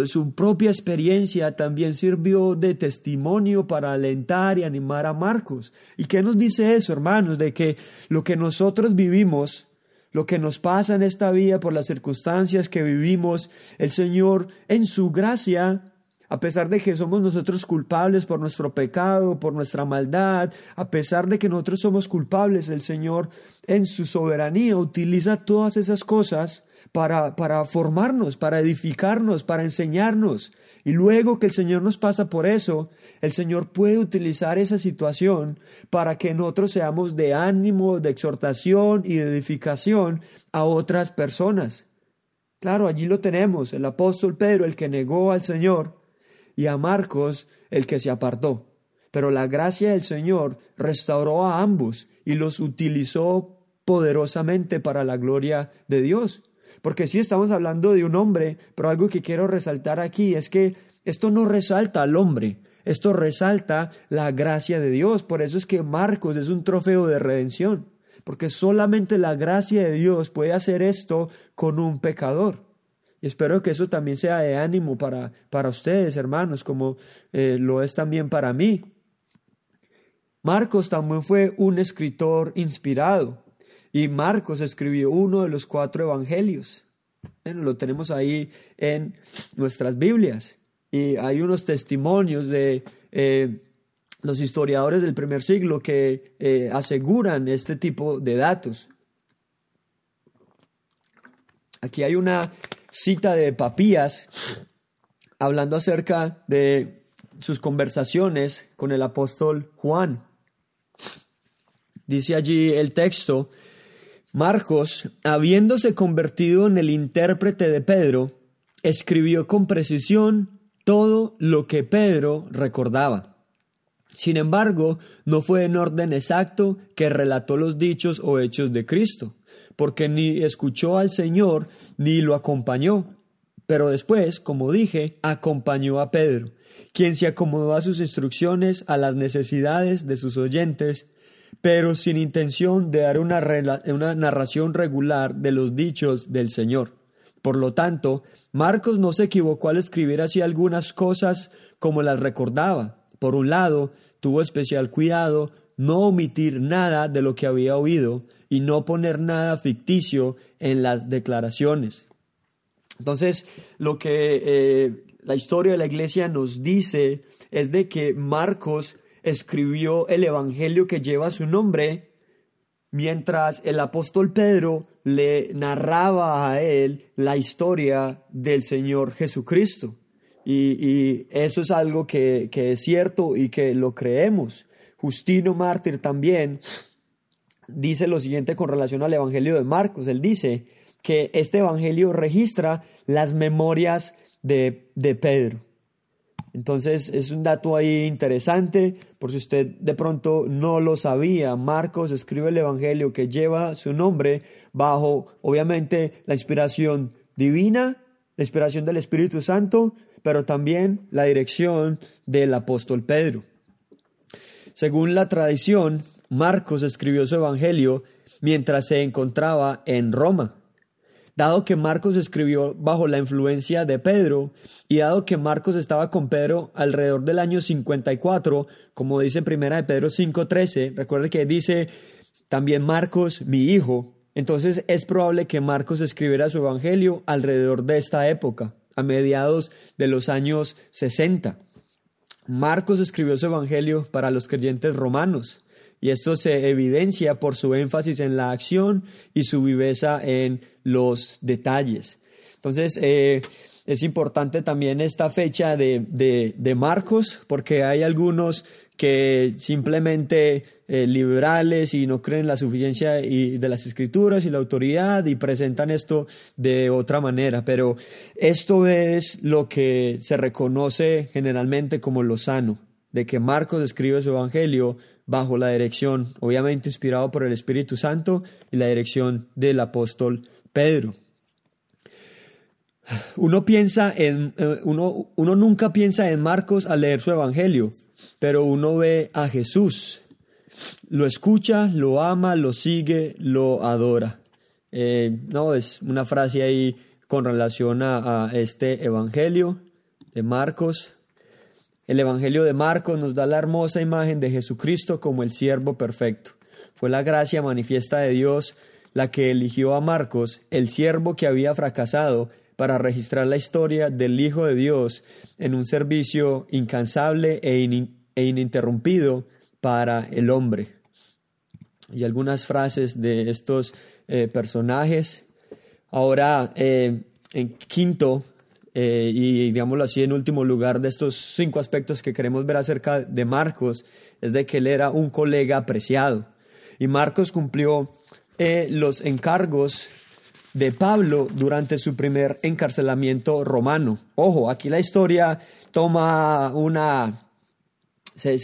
su propia experiencia también sirvió de testimonio para alentar y animar a Marcos. ¿Y qué nos dice eso, hermanos? De que lo que nosotros vivimos lo que nos pasa en esta vida por las circunstancias que vivimos, el Señor en su gracia, a pesar de que somos nosotros culpables por nuestro pecado, por nuestra maldad, a pesar de que nosotros somos culpables, el Señor en su soberanía utiliza todas esas cosas para, para formarnos, para edificarnos, para enseñarnos. Y luego que el Señor nos pasa por eso, el Señor puede utilizar esa situación para que nosotros seamos de ánimo, de exhortación y de edificación a otras personas. Claro, allí lo tenemos, el apóstol Pedro, el que negó al Señor, y a Marcos, el que se apartó. Pero la gracia del Señor restauró a ambos y los utilizó poderosamente para la gloria de Dios. Porque sí estamos hablando de un hombre, pero algo que quiero resaltar aquí es que esto no resalta al hombre, esto resalta la gracia de Dios. Por eso es que Marcos es un trofeo de redención, porque solamente la gracia de Dios puede hacer esto con un pecador. Y espero que eso también sea de ánimo para, para ustedes, hermanos, como eh, lo es también para mí. Marcos también fue un escritor inspirado. Y Marcos escribió uno de los cuatro evangelios. lo tenemos ahí en nuestras Biblias. Y hay unos testimonios de eh, los historiadores del primer siglo que eh, aseguran este tipo de datos. Aquí hay una cita de Papías hablando acerca de sus conversaciones con el apóstol Juan. Dice allí el texto, Marcos, habiéndose convertido en el intérprete de Pedro, escribió con precisión todo lo que Pedro recordaba. Sin embargo, no fue en orden exacto que relató los dichos o hechos de Cristo, porque ni escuchó al Señor ni lo acompañó, pero después, como dije, acompañó a Pedro, quien se acomodó a sus instrucciones, a las necesidades de sus oyentes, pero sin intención de dar una, una narración regular de los dichos del Señor. Por lo tanto, Marcos no se equivocó al escribir así algunas cosas como las recordaba. Por un lado, tuvo especial cuidado no omitir nada de lo que había oído y no poner nada ficticio en las declaraciones. Entonces, lo que eh, la historia de la iglesia nos dice es de que Marcos escribió el Evangelio que lleva su nombre, mientras el apóstol Pedro le narraba a él la historia del Señor Jesucristo. Y, eso es algo que, que, es cierto y que lo creemos. Justino Mártir también dice lo siguiente con relación al Evangelio de Marcos. Él dice que este Evangelio registra las memorias de, de Pedro. Entonces es un dato ahí interesante, por si usted de pronto no lo sabía, Marcos escribe el Evangelio que lleva su nombre bajo, obviamente, la inspiración divina, la inspiración del Espíritu Santo, pero también la dirección del apóstol Pedro. Según la tradición, Marcos escribió su Evangelio mientras se encontraba en Roma. Dado que Marcos escribió bajo la influencia de Pedro y dado que Marcos estaba con Pedro alrededor del año 54, como dice primera de Pedro 5:13, recuerde que dice también Marcos, mi hijo, entonces es probable que Marcos escribiera su evangelio alrededor de esta época, a mediados de los años 60. Marcos escribió su evangelio para los creyentes romanos y esto se evidencia por su énfasis en la acción y su viveza en los detalles. Entonces, eh, es importante también esta fecha de, de, Marcos, porque hay algunos que simplemente eh, liberales y no creen en la suficiencia de las escrituras y la autoridad y presentan esto de otra manera. Pero esto es lo que se reconoce generalmente como lo sano, de que Marcos escribe su evangelio bajo la dirección, obviamente inspirado por el Espíritu Santo y la dirección del apóstol Pedro. Uno piensa en, eh, uno, uno nunca piensa en Marcos al leer su evangelio, pero uno ve a Jesús, lo escucha, lo ama, lo sigue, lo adora. Eh, no, es una frase ahí con relación a, a este evangelio de Marcos. El evangelio de Marcos nos da la hermosa imagen de Jesucristo como el siervo perfecto. Fue la gracia manifiesta de Dios la que eligió a Marcos, el siervo que había fracasado, para registrar la historia del Hijo de Dios en un servicio incansable e, e, ininterrumpido para el hombre. Y algunas frases de estos eh, personajes. Ahora, eh, en quinto, eh, y digámoslo así, en último lugar de estos cinco aspectos que queremos ver acerca de Marcos, es de que él era un colega apreciado. Y Marcos cumplió los encargos de Pablo durante su primer encarcelamiento romano. Ojo, aquí la historia toma una... se,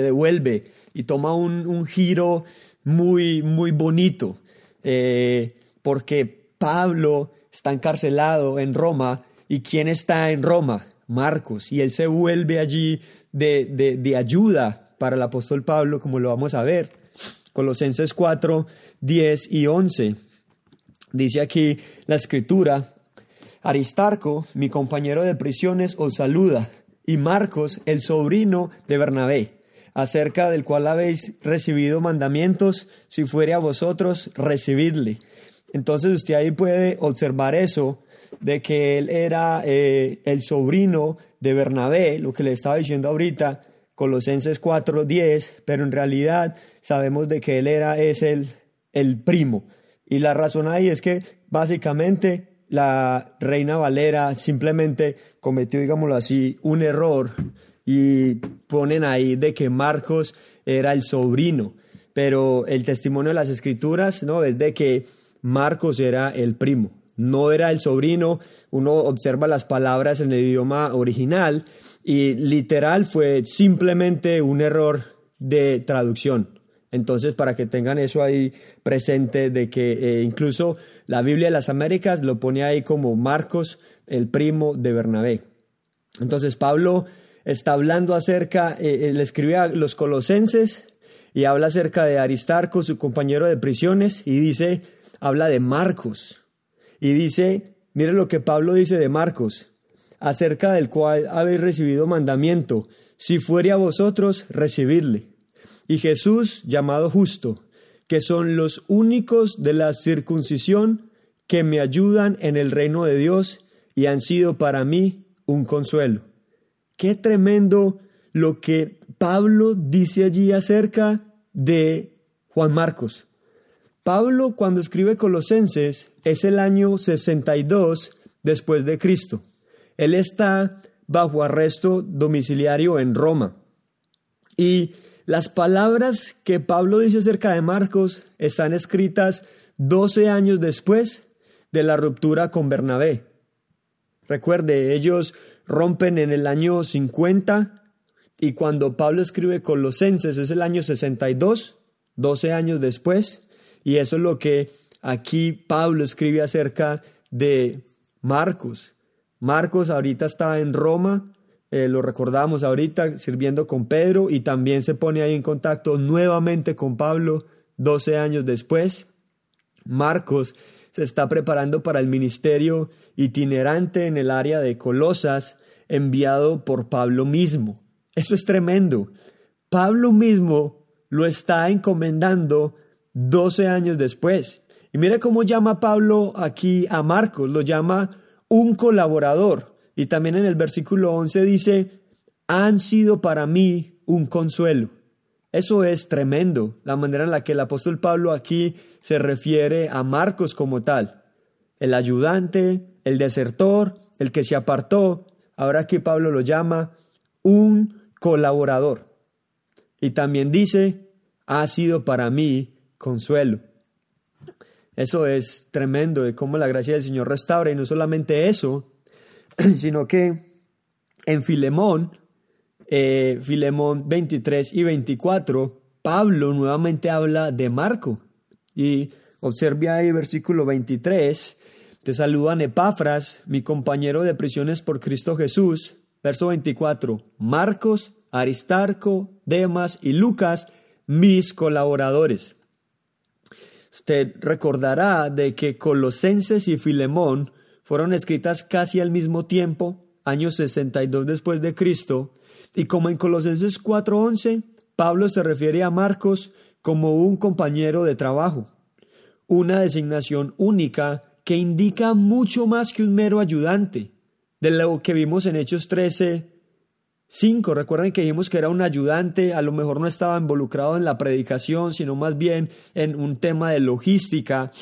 devuelve y toma un, giro muy, muy bonito, eh, porque Pablo está encarcelado en Roma y ¿quién está en Roma? Marcos, y él se vuelve allí de, de ayuda para el apóstol Pablo, como lo vamos a ver. Colosenses 4, 10 y 11. Dice aquí la escritura, Aristarco, mi compañero de prisiones, os saluda, y Marcos, el sobrino de Bernabé, acerca del cual habéis recibido mandamientos, si fuere a vosotros, recibidle. Entonces usted ahí puede observar eso, de que él era eh, el sobrino de Bernabé, lo que le estaba diciendo ahorita, Colosenses 4:10, pero en realidad sabemos de que él era es el, el primo. Y la razón ahí es que básicamente la reina Valera simplemente cometió, digámoslo así, un error y ponen ahí de que Marcos era el sobrino, pero el testimonio de las escrituras no es de que Marcos era el primo, no era el sobrino, uno observa las palabras en el idioma original y literal fue simplemente un error de traducción. Entonces, para que tengan eso ahí presente, de que eh, incluso la Biblia de las Américas lo pone ahí como Marcos, el primo de Bernabé. Entonces, Pablo está hablando acerca, eh, eh, le escribe a los colosenses y habla acerca de Aristarco, su compañero de prisiones, y dice, habla de Marcos. Y dice, mire lo que Pablo dice de Marcos, acerca del cual habéis recibido mandamiento, si fuere a vosotros, recibidle y Jesús llamado justo, que son los únicos de la circuncisión que me ayudan en el reino de Dios y han sido para mí un consuelo. Qué tremendo lo que Pablo dice allí acerca de Juan Marcos. Pablo cuando escribe Colosenses es el año 62 después de Cristo. Él está bajo arresto domiciliario en Roma. Y las palabras que Pablo dice acerca de Marcos están escritas 12 años después de la ruptura con Bernabé. Recuerde, ellos rompen en el año 50 y cuando Pablo escribe Colosenses es el año 62, 12 años después, y eso es lo que aquí Pablo escribe acerca de Marcos. Marcos ahorita está en Roma, eh, lo recordamos ahorita sirviendo con Pedro y también se pone ahí en contacto nuevamente con Pablo 12 años después. Marcos se está preparando para el ministerio itinerante en el área de Colosas enviado por Pablo mismo. Eso es tremendo. Pablo mismo lo está encomendando 12 años después. Y mire cómo llama Pablo aquí a Marcos, lo llama un colaborador. Y también en el versículo 11 dice, han sido para mí un consuelo. Eso es tremendo, la manera en la que el apóstol Pablo aquí se refiere a Marcos como tal. El ayudante, el desertor, el que se apartó, ahora aquí Pablo lo llama un colaborador. Y también dice, ha sido para mí consuelo. Eso es tremendo de cómo la gracia del Señor restaura y no solamente eso, sino que en Filemón eh, Filemón 23 y 24, Pablo nuevamente habla de Marco. Y observe ahí versículo 23, te saludan Epafras, mi compañero de prisiones por Cristo Jesús. Verso 24, Marcos, Aristarco, Demas y Lucas, mis colaboradores. Usted recordará de que Colosenses y Filemón fueron escritas casi al mismo tiempo, año 62 después de Cristo, y como en Colosenses 4:11, Pablo se refiere a Marcos como un compañero de trabajo, una designación única que indica mucho más que un mero ayudante, de lo que vimos en Hechos 13, 5. Recuerden que dijimos que era un ayudante, a lo mejor no estaba involucrado en la predicación, sino más bien en un tema de logística.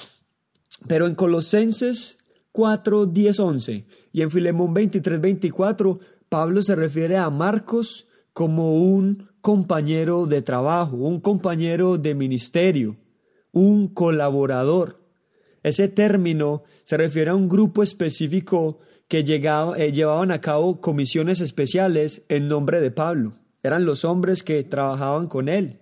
Pero en Colosenses 4, 10, 11 y en Filemón 23, 24 Pablo se refiere a Marcos como un compañero de trabajo, un compañero de ministerio, un colaborador. Ese término se refiere a un grupo específico que eh, llevaban a cabo comisiones especiales en nombre de Pablo. Eran los hombres que trabajaban con él.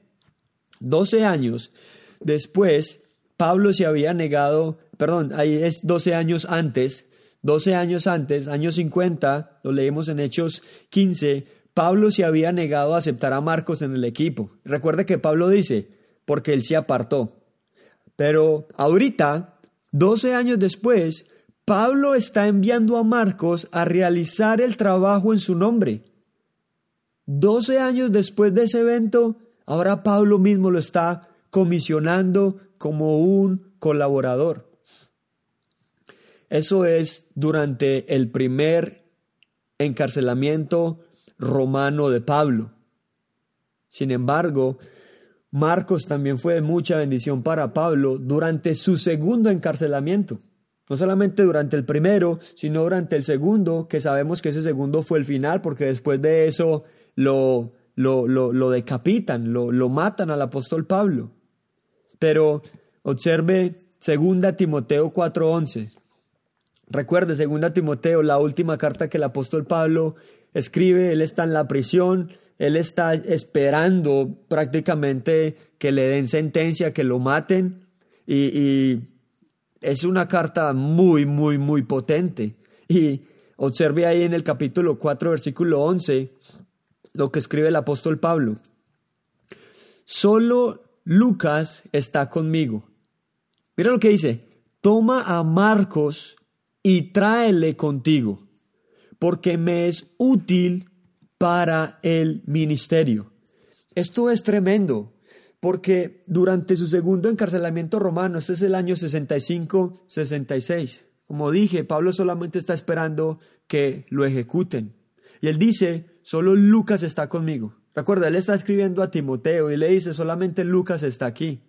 Doce años después, Pablo se había negado, perdón, ahí es doce años antes, 12 años antes, año 50, lo leemos en Hechos 15, Pablo se había negado a aceptar a Marcos en el equipo. Recuerde que Pablo dice, porque él se apartó. Pero ahorita, 12 años después, Pablo está enviando a Marcos a realizar el trabajo en su nombre. 12 años después de ese evento, ahora Pablo mismo lo está comisionando como un colaborador. Eso es durante el primer encarcelamiento romano de Pablo. Sin embargo, Marcos también fue de mucha bendición para Pablo durante su segundo encarcelamiento. No solamente durante el primero, sino durante el segundo, que sabemos que ese segundo fue el final, porque después de eso lo, lo, lo, lo decapitan, lo, lo matan al apóstol Pablo. Pero observe 2 Timoteo 4:11. Recuerde, segunda Timoteo, la última carta que el apóstol Pablo escribe, él está en la prisión, él está esperando prácticamente que le den sentencia, que lo maten, y, es una carta muy, muy, muy potente. Y observe ahí en el capítulo 4, versículo 11, lo que escribe el apóstol Pablo. Solo Lucas está conmigo. Mira lo que dice. Toma a Marcos y tráele contigo, porque me es útil para el ministerio. Esto es tremendo, porque durante su segundo encarcelamiento romano, este es el año 65-66, como dije, Pablo solamente está esperando que lo ejecuten. Y él dice, solo Lucas está conmigo. Recuerda, él está escribiendo a Timoteo y le dice, solamente Lucas está aquí.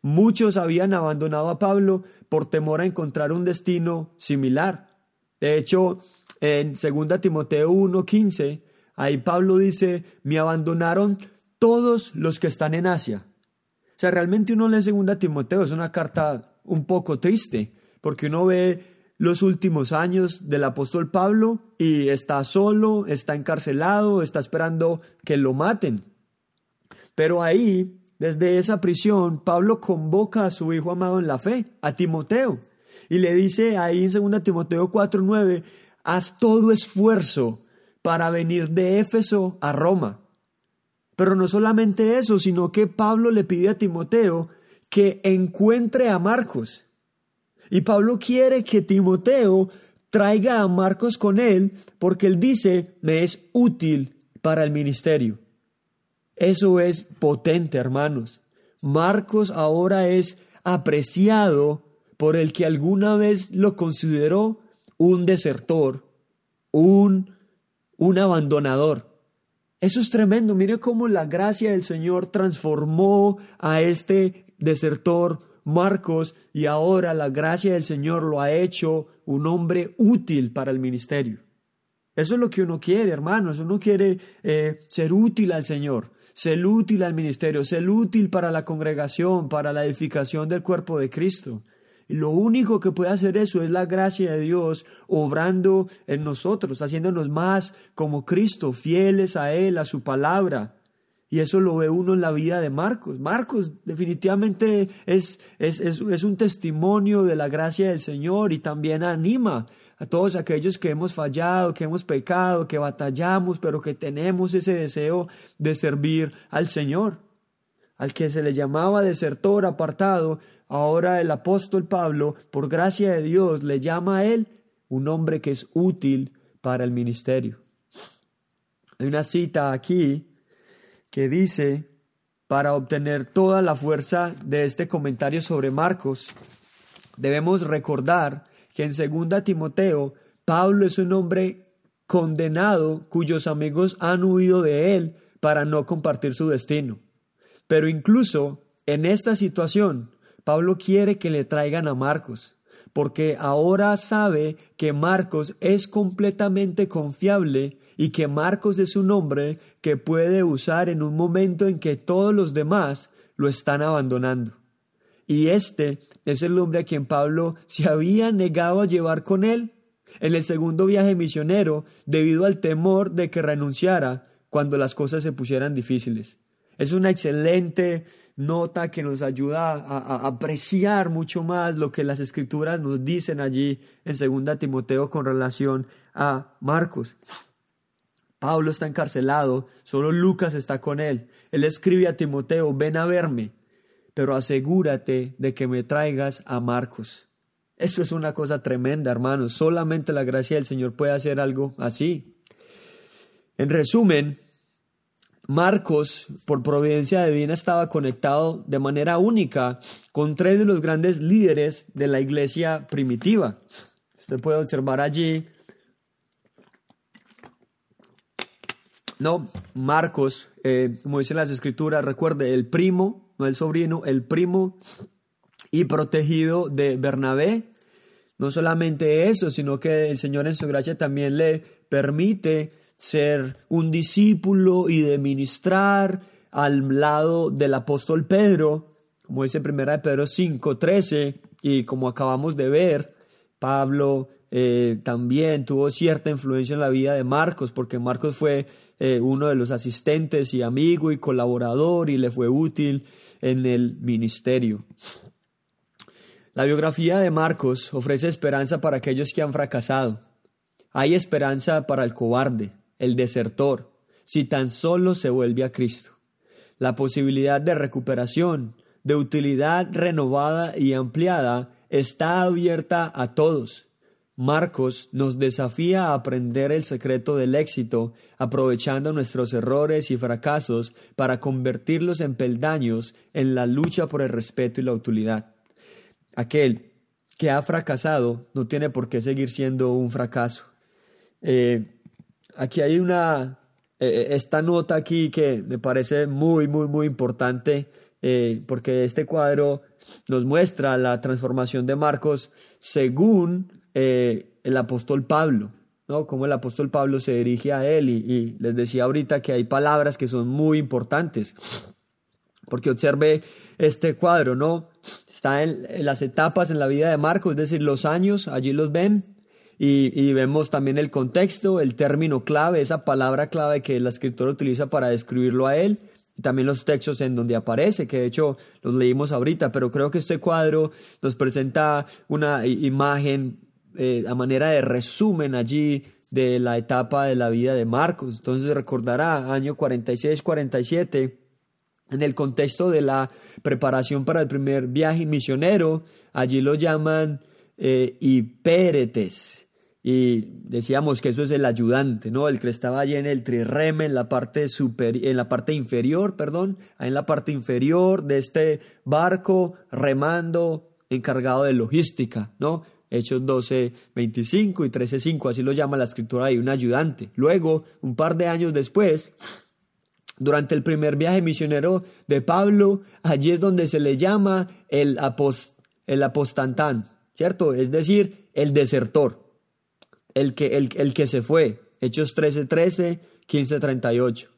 Muchos habían abandonado a Pablo por temor a encontrar un destino similar. De hecho, en 2 Timoteo 1:15, ahí Pablo dice, me abandonaron todos los que están en Asia. Sea, realmente uno lee 2 Timoteo, es una carta un poco triste, porque uno ve los últimos años del apóstol Pablo y está solo, está encarcelado, está esperando que lo maten. Pero ahí desde esa prisión, Pablo convoca a su hijo amado en la fe, a Timoteo, y le dice ahí en 2 Timoteo 4:9, haz todo esfuerzo para venir de Éfeso a Roma. Pero no solamente eso, sino que Pablo le pide a Timoteo que encuentre a Marcos. Y Pablo quiere que Timoteo traiga a Marcos con él porque él dice, me es útil para el ministerio. Eso es potente, hermanos. Marcos ahora es apreciado por el que alguna vez lo consideró un desertor, un, un abandonador. Eso es tremendo. Mire cómo la gracia del Señor transformó a este desertor Marcos y ahora la gracia del Señor lo ha hecho un hombre útil para el ministerio. Eso es lo que uno quiere, hermanos. Uno quiere eh, ser útil al Señor, ser útil al ministerio, ser útil para la congregación, para la edificación del cuerpo de Cristo. Lo único que puede hacer eso es la gracia de Dios obrando en nosotros, haciéndonos más como Cristo, fieles a Él, a su palabra. Y eso lo ve uno en la vida de Marcos. Marcos definitivamente es, es, es, un testimonio de la gracia del Señor y también anima a todos aquellos que hemos fallado, que hemos pecado, que batallamos, pero que tenemos ese deseo de servir al Señor. Al que se le llamaba desertor apartado, ahora el apóstol Pablo, por gracia de Dios, le llama a él un hombre que es útil para el ministerio. Hay una cita aquí que dice, para obtener toda la fuerza de este comentario sobre Marcos, debemos recordar que en 2 Timoteo, Pablo es un hombre condenado cuyos amigos han huido de él para no compartir su destino. Pero incluso en esta situación, Pablo quiere que le traigan a Marcos, porque ahora sabe que Marcos es completamente confiable y que Marcos es un hombre que puede usar en un momento en que todos los demás lo están abandonando. Y este es el hombre a quien Pablo se había negado a llevar con él en el segundo viaje misionero debido al temor de que renunciara cuando las cosas se pusieran difíciles. Es una excelente nota que nos ayuda a, apreciar mucho más lo que las escrituras nos dicen allí en 2 Timoteo con relación a Marcos. Pablo está encarcelado, solo Lucas está con él. Él escribe a Timoteo, ven a verme, pero asegúrate de que me traigas a Marcos. Eso es una cosa tremenda, hermanos. Solamente la gracia del Señor puede hacer algo así. En resumen, Marcos, por providencia divina, estaba conectado de manera única con tres de los grandes líderes de la iglesia primitiva. Usted puede observar allí No, Marcos, eh, como dicen las escrituras, recuerde, el primo, no el sobrino, el primo y protegido de Bernabé. No solamente eso, sino que el Señor en su gracia también le permite ser un discípulo y de ministrar al lado del apóstol Pedro, como dice primera de Pedro 5:13 y como acabamos de ver, Pablo eh, también tuvo cierta influencia en la vida de Marcos, porque Marcos fue eh, uno de los asistentes y amigo y colaborador y le fue útil en el ministerio. La biografía de Marcos ofrece esperanza para aquellos que han fracasado. Hay esperanza para el cobarde, el desertor, si tan solo se vuelve a Cristo. La posibilidad de recuperación, de utilidad renovada y ampliada está abierta a todos Marcos nos desafía a aprender el secreto del éxito, aprovechando nuestros errores y fracasos para convertirlos en peldaños en la lucha por el respeto y la utilidad. Aquel que ha fracasado no tiene por qué seguir siendo un fracaso. Eh, aquí hay una, eh, esta nota aquí que me parece muy, muy, muy importante, eh, porque este cuadro nos muestra la transformación de Marcos según eh, el apóstol Pablo, ¿no? Cómo el apóstol Pablo se dirige a él y, les decía ahorita que hay palabras que son muy importantes. Porque observe este cuadro, ¿no? Está en, las etapas en la vida de Marcos, es decir, los años, allí los ven, y, vemos también el contexto, el término clave, esa palabra clave que la escritora utiliza para describirlo a él, y también los textos en donde aparece, que de hecho los leímos ahorita, pero creo que este cuadro nos presenta una imagen eh, a manera de resumen allí de la etapa de la vida de Marcos. Entonces recordará año 46-47, en el contexto de la preparación para el primer viaje misionero, allí lo llaman eh. Y decíamos que eso es el ayudante, ¿no? El que estaba allí en el trireme, en la parte en la parte inferior, perdón, en la parte inferior de este barco, remando, encargado de logística, ¿no? Hechos 12, 25 y 13, 5, así lo llama la escritura ahí, un ayudante. Luego, un par de años después, durante el primer viaje misionero de Pablo, allí es donde se le llama el, el apostantán, ¿cierto? Es decir, el desertor, el que, el, que se fue. Hechos 13:13, 13, 15:38.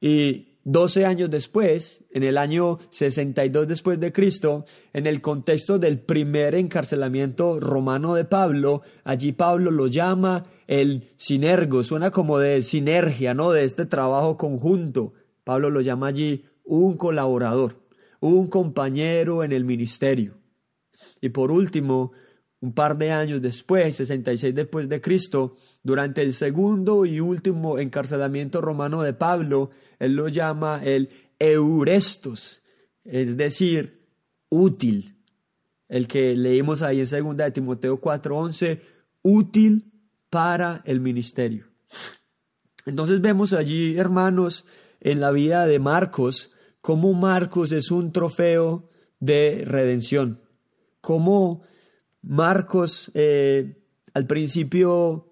Y 12 años después, en el año 62 después de Cristo, en el contexto del primer encarcelamiento romano de Pablo, allí Pablo lo llama el sinergo, suena como de sinergia, ¿no? De este trabajo conjunto. Pablo lo llama allí un colaborador, un compañero en el ministerio. Y por último, un par de años después, 66 después de Cristo, durante el segundo y último encarcelamiento romano de Pablo, él lo llama el eurestos, es decir, útil. El que leímos ahí en segunda de Timoteo 4:11, útil para el ministerio. Entonces vemos allí, hermanos, en la vida de Marcos, cómo Marcos es un trofeo de redención, cómo Marcos eh, al principio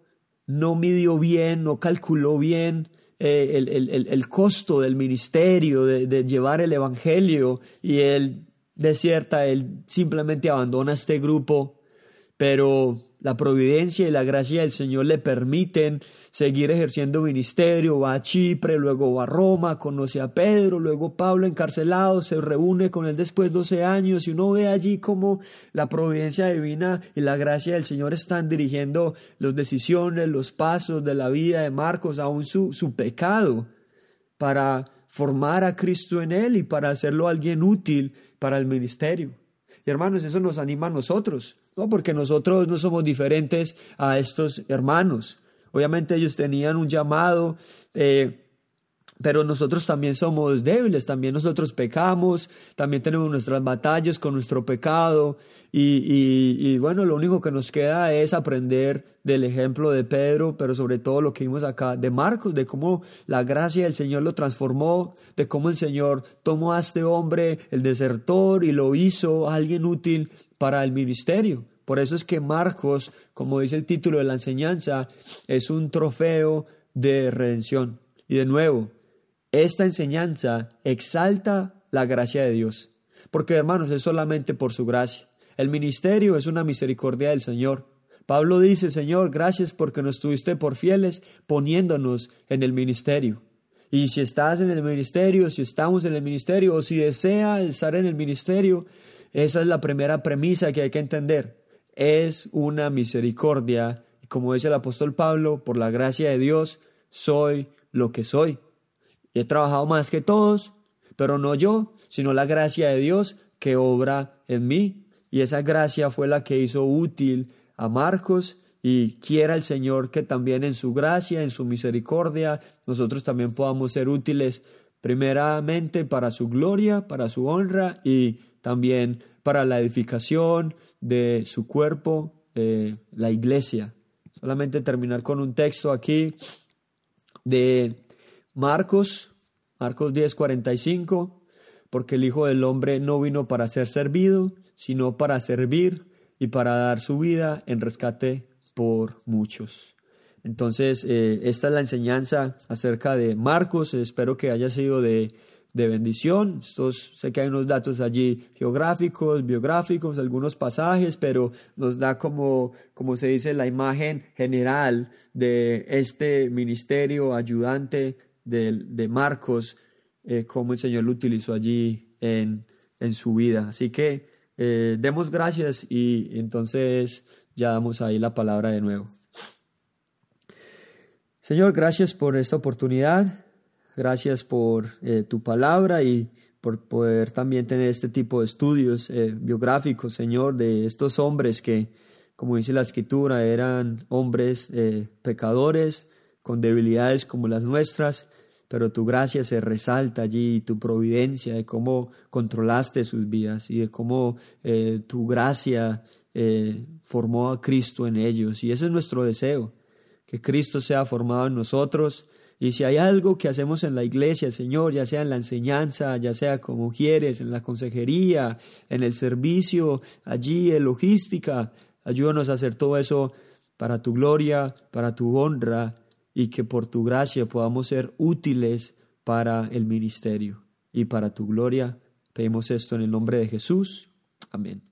no midió bien, no calculó bien eh, el, costo del ministerio, de, de, llevar el Evangelio, y él desierta, él simplemente abandona este grupo, pero la providencia y la gracia del Señor le permiten seguir ejerciendo ministerio, va a Chipre, luego va a Roma, conoce a Pedro, luego Pablo encarcelado, se reúne con él después de 12 años y uno ve allí cómo la providencia divina y la gracia del Señor están dirigiendo las decisiones, los pasos de la vida de Marcos, aún su, su pecado, para formar a Cristo en él y para hacerlo alguien útil para el ministerio. Y hermanos, eso nos anima a nosotros no, porque nosotros no somos diferentes a estos hermanos. Obviamente ellos tenían un llamado, eh, pero nosotros también somos débiles, también nosotros pecamos, también tenemos nuestras batallas con nuestro pecado y, y, bueno, lo único que nos queda es aprender del ejemplo de Pedro, pero sobre todo lo que vimos acá de Marcos, de cómo la gracia del Señor lo transformó, de cómo el Señor tomó a este hombre, el desertor, y lo hizo alguien útil para el ministerio. Por eso es que Marcos, como dice el título de la enseñanza, es un trofeo de redención. Y de nuevo, esta enseñanza exalta la gracia de Dios. Porque hermanos, es solamente por su gracia. El ministerio es una misericordia del Señor. Pablo dice, Señor, gracias porque nos tuviste por fieles poniéndonos en el ministerio. Y si estás en el ministerio, si estamos en el ministerio o si desea estar en el ministerio, esa es la primera premisa que hay que entender. Es una misericordia. Como dice el apóstol Pablo, por la gracia de Dios, soy lo que soy. He trabajado más que todos, pero no yo, sino la gracia de Dios que obra en mí. Y esa gracia fue la que hizo útil a Marcos y quiera el Señor que también en su gracia, en su misericordia, nosotros también podamos ser útiles primeramente para su gloria, para su honra y también para la edificación de su cuerpo, la iglesia. Solamente terminar con un texto aquí de Marcos, Marcos 10, 45, porque el Hijo del Hombre no vino para ser servido, sino para servir y para dar su vida en rescate por muchos. Entonces, eh, esta es la enseñanza acerca de Marcos. Espero que haya sido de de bendición. Estos, sé que hay unos datos allí geográficos, biográficos, algunos pasajes, pero nos da como, como se dice, la imagen general de este ministerio ayudante de, de Marcos, eh, cómo el Señor lo utilizó allí en, en su vida. Así que eh, demos gracias y entonces ya damos ahí la palabra de nuevo. Señor, gracias por esta oportunidad. Gracias por eh, tu palabra y por poder también tener este tipo de estudios eh, biográficos, Señor, de estos hombres que, como dice la escritura, eran hombres pecadores, con debilidades como las nuestras, pero tu gracia se resalta allí, tu providencia de cómo controlaste sus vidas y de cómo tu gracia formó a Cristo en ellos. Y ese es nuestro deseo, que Cristo sea formado en nosotros y si hay algo que hacemos en la iglesia, Señor, ya sea en la enseñanza, ya sea como quieres, en la consejería, en el servicio, allí en logística, ayúdanos a hacer todo eso para tu gloria, para tu honra y que por tu gracia podamos ser útiles para el ministerio y para tu gloria. Pedimos esto en el nombre de Jesús. Amén.